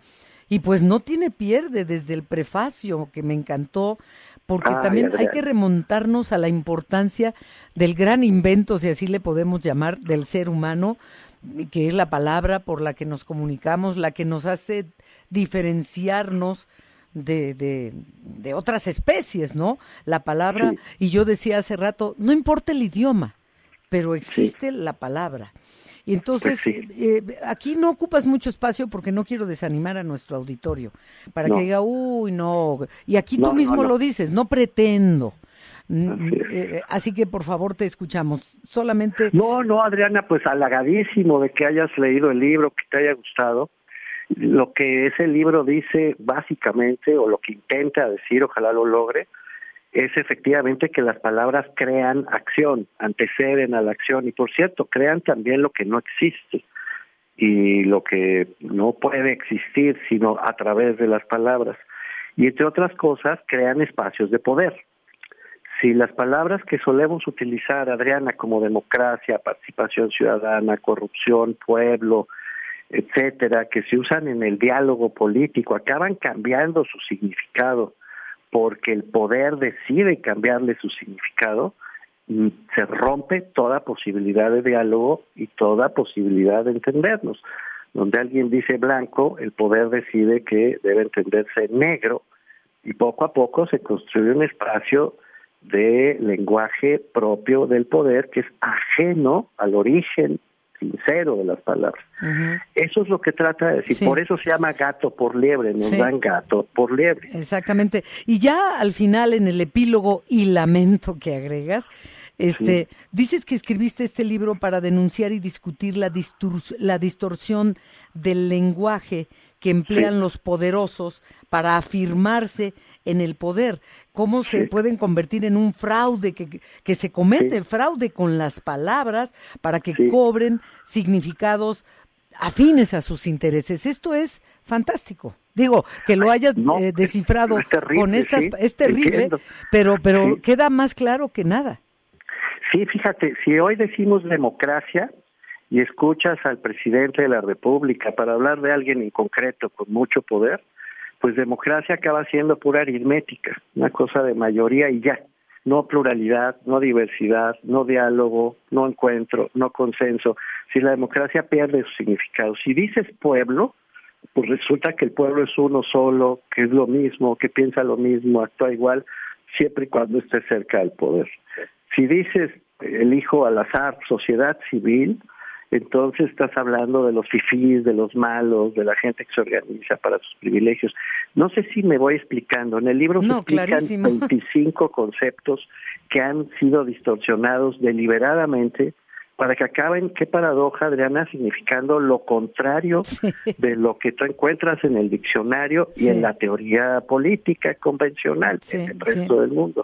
Y pues no tiene pierde desde el prefacio, que me encantó, porque también hay que remontarnos a la importancia del gran invento, si así le podemos llamar, del ser humano, que es la palabra por la que nos comunicamos, la que nos hace diferenciarnos de, de, otras especies, ¿no? La palabra, y yo decía hace rato, no importa el idioma, pero existe la palabra. Y entonces, pues eh, eh, aquí no ocupas mucho espacio porque no quiero desanimar a nuestro auditorio, para que diga, uy, no. Y aquí tú mismo lo dices, no pretendo. Eh, así, que por favor te escuchamos. Solamente. No, no, Adriana, pues halagadísimo de que hayas leído el libro, que te haya gustado. Lo que ese libro dice básicamente, o lo que intenta decir, ojalá lo logre, es efectivamente que las palabras crean acción, anteceden a la acción y por cierto, crean también lo que no existe y lo que no puede existir sino a través de las palabras. Y entre otras cosas, crean espacios de poder. Si las palabras que solemos utilizar, Adriana, como democracia, participación ciudadana, corrupción, pueblo, etcétera, que se usan en el diálogo político, acaban cambiando su significado porque el poder decide cambiarle su significado, y se rompe toda posibilidad de diálogo y toda posibilidad de entendernos. Donde alguien dice blanco, el poder decide que debe entenderse negro y poco a poco se construye un espacio de lenguaje propio del poder que es ajeno al origen sincero de las palabras. Eso es lo que trata de decir. Por eso se llama gato por liebre, nos dan gato por liebre. Exactamente. Y ya al final, en el epílogo y lamento que agregas, este, dices que escribiste este libro para denunciar y discutir la, la distorsión del lenguaje que emplean los poderosos para afirmarse en el poder. ¿Cómo se pueden convertir en un fraude, que, que se comete fraude con las palabras para que cobren significados afines a sus intereses? Esto es fantástico. Digo, que lo hayas eh, descifrado con estas, es terrible, pero, pero queda más claro que nada. Sí, fíjate, si hoy decimos democracia, y escuchas al presidente de la República para hablar de alguien en concreto con mucho poder, pues democracia acaba siendo pura aritmética, una cosa de mayoría y ya, no pluralidad, no diversidad, no diálogo, no encuentro, no consenso. Si la democracia pierde su significado, si dices pueblo, pues resulta que el pueblo es uno solo, que es lo mismo, que piensa lo mismo, actúa igual, siempre y cuando esté cerca del poder. Si dices elijo al azar sociedad civil, entonces estás hablando de los fifís, de los malos, de la gente que se organiza para sus privilegios. No sé si me voy explicando. En el libro se explican 25 conceptos que han sido distorsionados deliberadamente para que acaben, qué paradoja, Adriana, significando lo contrario de lo que tú encuentras en el diccionario y en la teoría política convencional en el resto del mundo.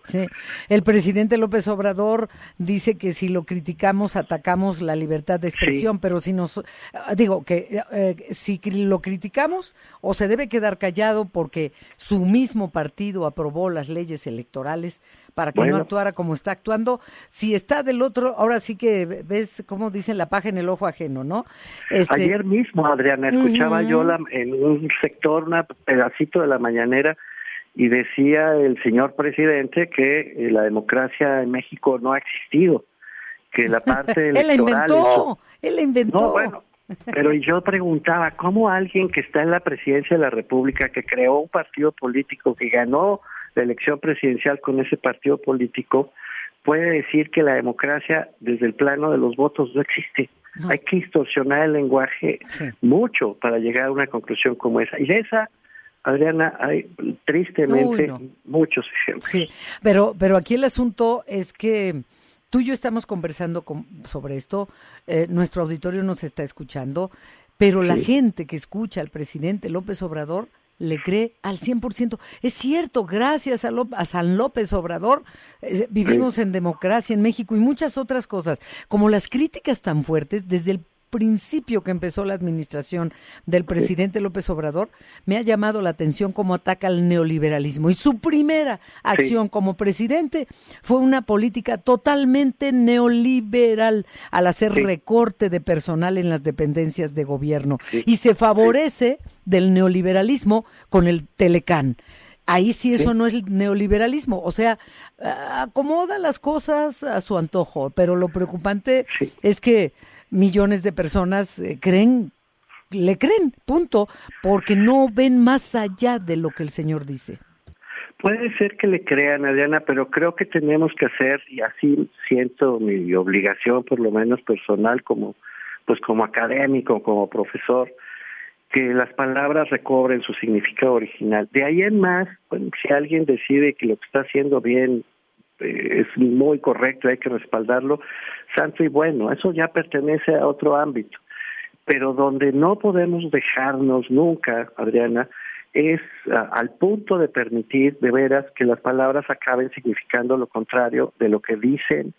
El presidente López Obrador dice que si lo criticamos, atacamos la libertad de expresión, pero si nos, ah, digo, que eh, si lo criticamos o se debe quedar callado porque su mismo partido aprobó las leyes electorales para que no actuara como está actuando, si está del otro, ahora sí que ves como dicen, la paja en el ojo ajeno, ¿no? Este... Ayer mismo, Adriana, escuchaba yo la, en un sector, un pedacito de la mañanera, y decía el señor presidente que eh, la democracia en México no ha existido, que la parte electoral... él la inventó, él la inventó. No, bueno, pero yo preguntaba, ¿cómo alguien que está en la presidencia de la República, que creó un partido político, que ganó la elección presidencial con ese partido político, puede decir que la democracia desde el plano de los votos no existe. Hay que distorsionar el lenguaje mucho para llegar a una conclusión como esa. Y de esa, Adriana, hay tristemente muchos ejemplos. Sí, pero, pero aquí el asunto es que tú y yo estamos conversando sobre esto, eh, nuestro auditorio nos está escuchando, pero la gente que escucha al presidente López Obrador le cree al 100%. Es cierto, gracias a, a San López Obrador eh, vivimos en democracia en México y muchas otras cosas, como las críticas tan fuertes desde el principio que empezó la administración del presidente López Obrador, me ha llamado la atención cómo ataca al neoliberalismo. Y su primera acción como presidente fue una política totalmente neoliberal al hacer recorte de personal en las dependencias de gobierno. Y se favorece del neoliberalismo con el Telecán. Ahí sí eso no es neoliberalismo, o sea, acomoda las cosas a su antojo, pero lo preocupante es que millones de personas eh, creen, le creen, punto, porque no ven más allá de lo que el Señor dice. Puede ser que le crean, Adriana, pero creo que tenemos que hacer, y así siento mi obligación, por lo menos personal, como, pues como académico, como profesor, que las palabras recobren su significado original. De ahí en más, si alguien decide que lo que está haciendo bien eh, es muy correcto, hay que respaldarlo, santo y bueno, eso ya pertenece a otro ámbito. Pero donde no podemos dejarnos nunca, Adriana, es al punto de permitir de veras que las palabras acaben significando lo contrario de lo que dicen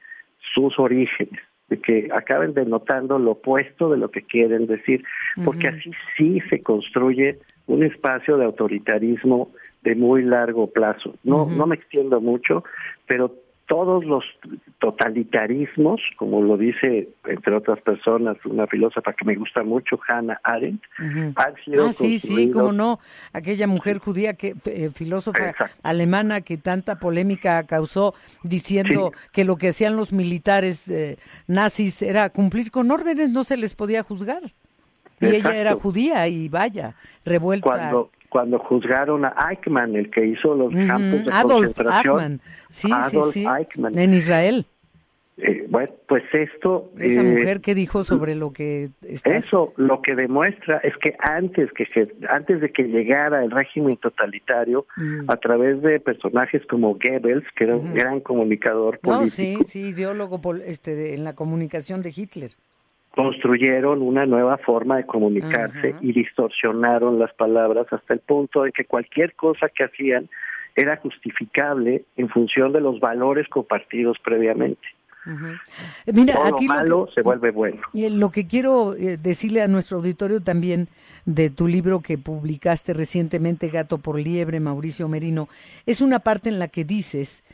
sus orígenes, de que acaben denotando lo opuesto de lo que quieren decir, porque así sí se construye un espacio de autoritarismo de muy largo plazo. No, no me extiendo mucho, pero todos los totalitarismos, como lo dice, entre otras personas, una filósofa que me gusta mucho, Hannah Arendt, han sido Ah, sí, sí, cómo no. Aquella mujer judía, que eh, filósofa alemana que tanta polémica causó diciendo que lo que hacían los militares eh, nazis era cumplir con órdenes, no se les podía juzgar. Y ella era judía y vaya, revuelta cuando juzgaron a Eichmann, el que hizo los campos de concentración. Eichmann. Sí, sí, sí. En Israel. Eh, bueno, pues esto... Esa eh, mujer que dijo sobre lo que... Eso lo que demuestra es que antes, que antes de que llegara el régimen totalitario, mm. a través de personajes como Goebbels, que era un gran comunicador político... No, sí, sí, ideólogo este, en la comunicación de Hitler construyeron una nueva forma de comunicarse y distorsionaron las palabras hasta el punto de que cualquier cosa que hacían era justificable en función de los valores compartidos previamente. Mira, aquí lo malo se vuelve bueno. Lo que quiero eh, decirle a nuestro auditorio también de tu libro que publicaste recientemente, Gato por Liebre, Mauricio Merino, es una parte en la que dices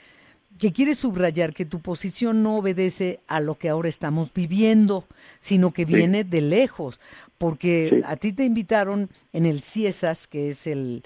que quieres subrayar que tu posición no obedece a lo que ahora estamos viviendo, sino que viene de lejos, porque a ti te invitaron en el CIESAS, que es el,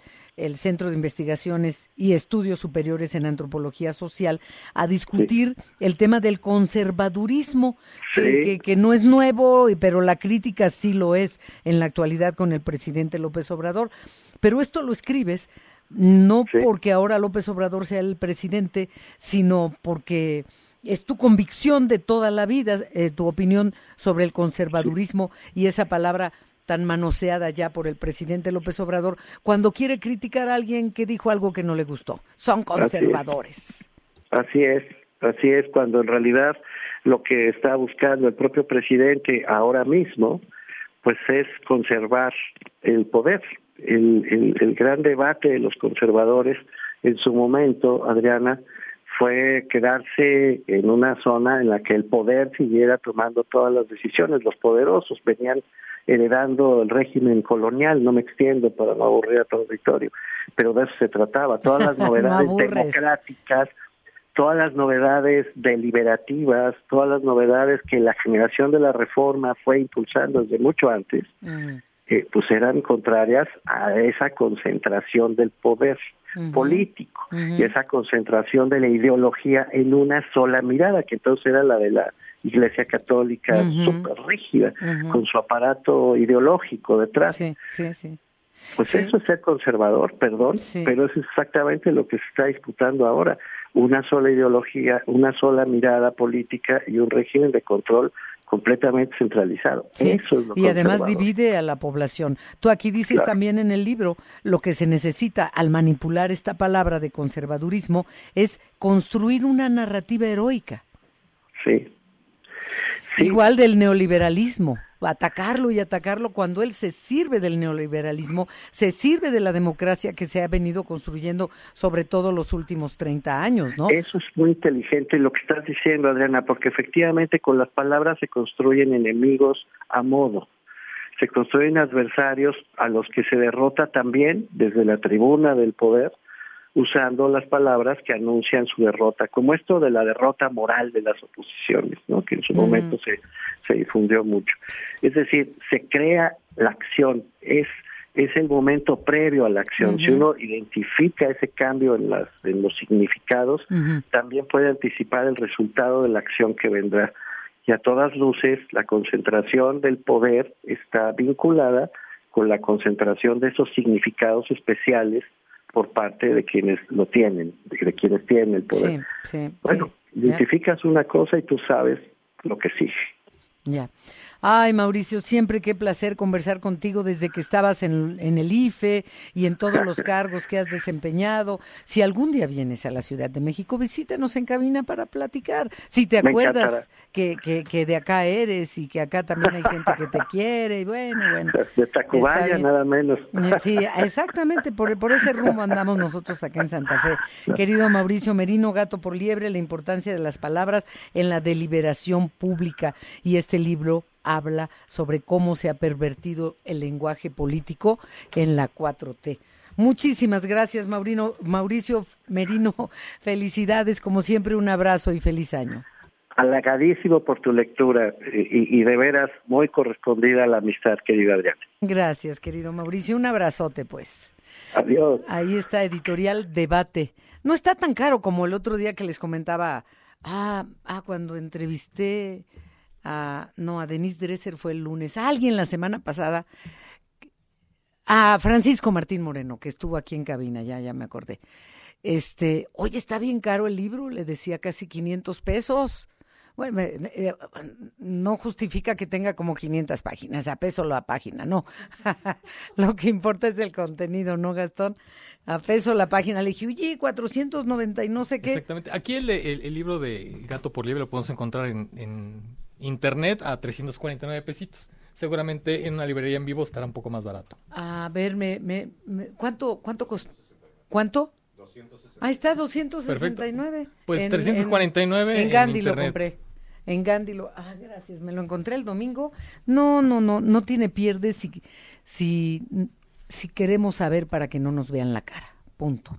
Centro de Investigaciones y Estudios Superiores en Antropología Social, a discutir el tema del conservadurismo, que, que, no es nuevo, pero la crítica sí lo es en la actualidad con el presidente López Obrador. Pero esto lo escribes no porque ahora López Obrador sea el presidente, sino porque es tu convicción de toda la vida, eh, tu opinión sobre el conservadurismo y esa palabra tan manoseada ya por el presidente López Obrador cuando quiere criticar a alguien que dijo algo que no le gustó. Son conservadores. Así es, así es, cuando en realidad lo que está buscando el propio presidente ahora mismo, pues es conservar el poder el, el, gran debate de los conservadores en su momento, Adriana, fue quedarse en una zona en la que el poder siguiera tomando todas las decisiones. Los poderosos venían heredando el régimen colonial, no me extiendo para no aburrir a todo el auditorio, pero de eso se trataba. Todas las novedades democráticas, todas las novedades deliberativas, todas las novedades que la generación de la reforma fue impulsando desde mucho antes, mm pues eran contrarias a esa concentración del poder político y esa concentración de la ideología en una sola mirada, que entonces era la de la Iglesia Católica súper rígida, con su aparato ideológico detrás. Sí, sí, sí. Pues eso es ser conservador, perdón, pero es exactamente lo que se está disputando ahora. Una sola ideología, una sola mirada política y un régimen de control completamente centralizado. Eso es lo y además divide a la población. Tú aquí dices también en el libro lo que se necesita al manipular esta palabra de conservadurismo es construir una narrativa heroica. Sí. Igual del neoliberalismo. atacarlo y atacarlo cuando él se sirve del neoliberalismo, se sirve de la democracia que se ha venido construyendo sobre todo los últimos 30 años, ¿no? Eso es muy inteligente lo que estás diciendo, Adriana, porque efectivamente con las palabras se construyen enemigos a modo. Se construyen adversarios a los que se derrota también desde la tribuna del poder, usando las palabras que anuncian su derrota, como esto de la derrota moral de las oposiciones, ¿no? que en su momento se, se difundió mucho. Es decir, se crea la acción, es es el momento previo a la acción. Si uno identifica ese cambio en, las, en los significados, también puede anticipar el resultado de la acción que vendrá. Y a todas luces, la concentración del poder está vinculada con la concentración de esos significados especiales por parte de quienes lo tienen, de quienes tienen el poder. bueno, identificas una cosa y tú sabes lo que sigue. Ya. Ay, Mauricio, siempre qué placer conversar contigo desde que estabas en, el IFE y en todos los cargos que has desempeñado. Si algún día vienes a la Ciudad de México, visítanos en cabina para platicar. Si te acuerdas que, que, de acá eres y que acá también hay gente que te quiere, y bueno, bueno. De Tacubaya, nada menos. Eh, sí, exactamente, por, por ese rumbo andamos nosotros acá en Santa Fe. Querido Mauricio Merino, Gato por Liebre, la importancia de las palabras en la deliberación pública y este libro habla sobre cómo se ha pervertido el lenguaje político en la 4T. Muchísimas gracias, Maurino, Mauricio Merino. Felicidades, como siempre, un abrazo y feliz año. Halagadísimo por tu lectura y, de veras muy correspondida a la amistad, querido Adrián. Gracias, querido Mauricio. Un abrazote, pues. Adiós. Ahí está, editorial Debate. No está tan caro como el otro día que les comentaba. Ah, ah cuando entrevisté a, no, a Denise Dresser fue el lunes, a alguien la semana pasada, a Francisco Martín Moreno, que estuvo aquí en cabina, ya, ya me acordé. Este, oye, está bien caro el libro, le decía casi 500 pesos. Bueno, eh, no justifica que tenga como 500 páginas, a peso la página, no. Lo que importa es el contenido, ¿no, Gastón? A peso la página. Le dije, oye, 490 y no sé qué. Exactamente. Aquí el, el, libro de Gato por Liebre lo podemos encontrar en internet a 349 pesitos. Seguramente en una librería en vivo estará un poco más barato. A ver, me, me, ¿cuánto, cuánto costó? ¿Cuánto? 269. Ahí está, 269. Pues 349 en, en, Gandhi lo compré. En Gandhi lo, ah, gracias, me lo encontré el domingo. No, no, no, no tiene pierde si, si, si queremos saber para que no nos vean la cara. Punto.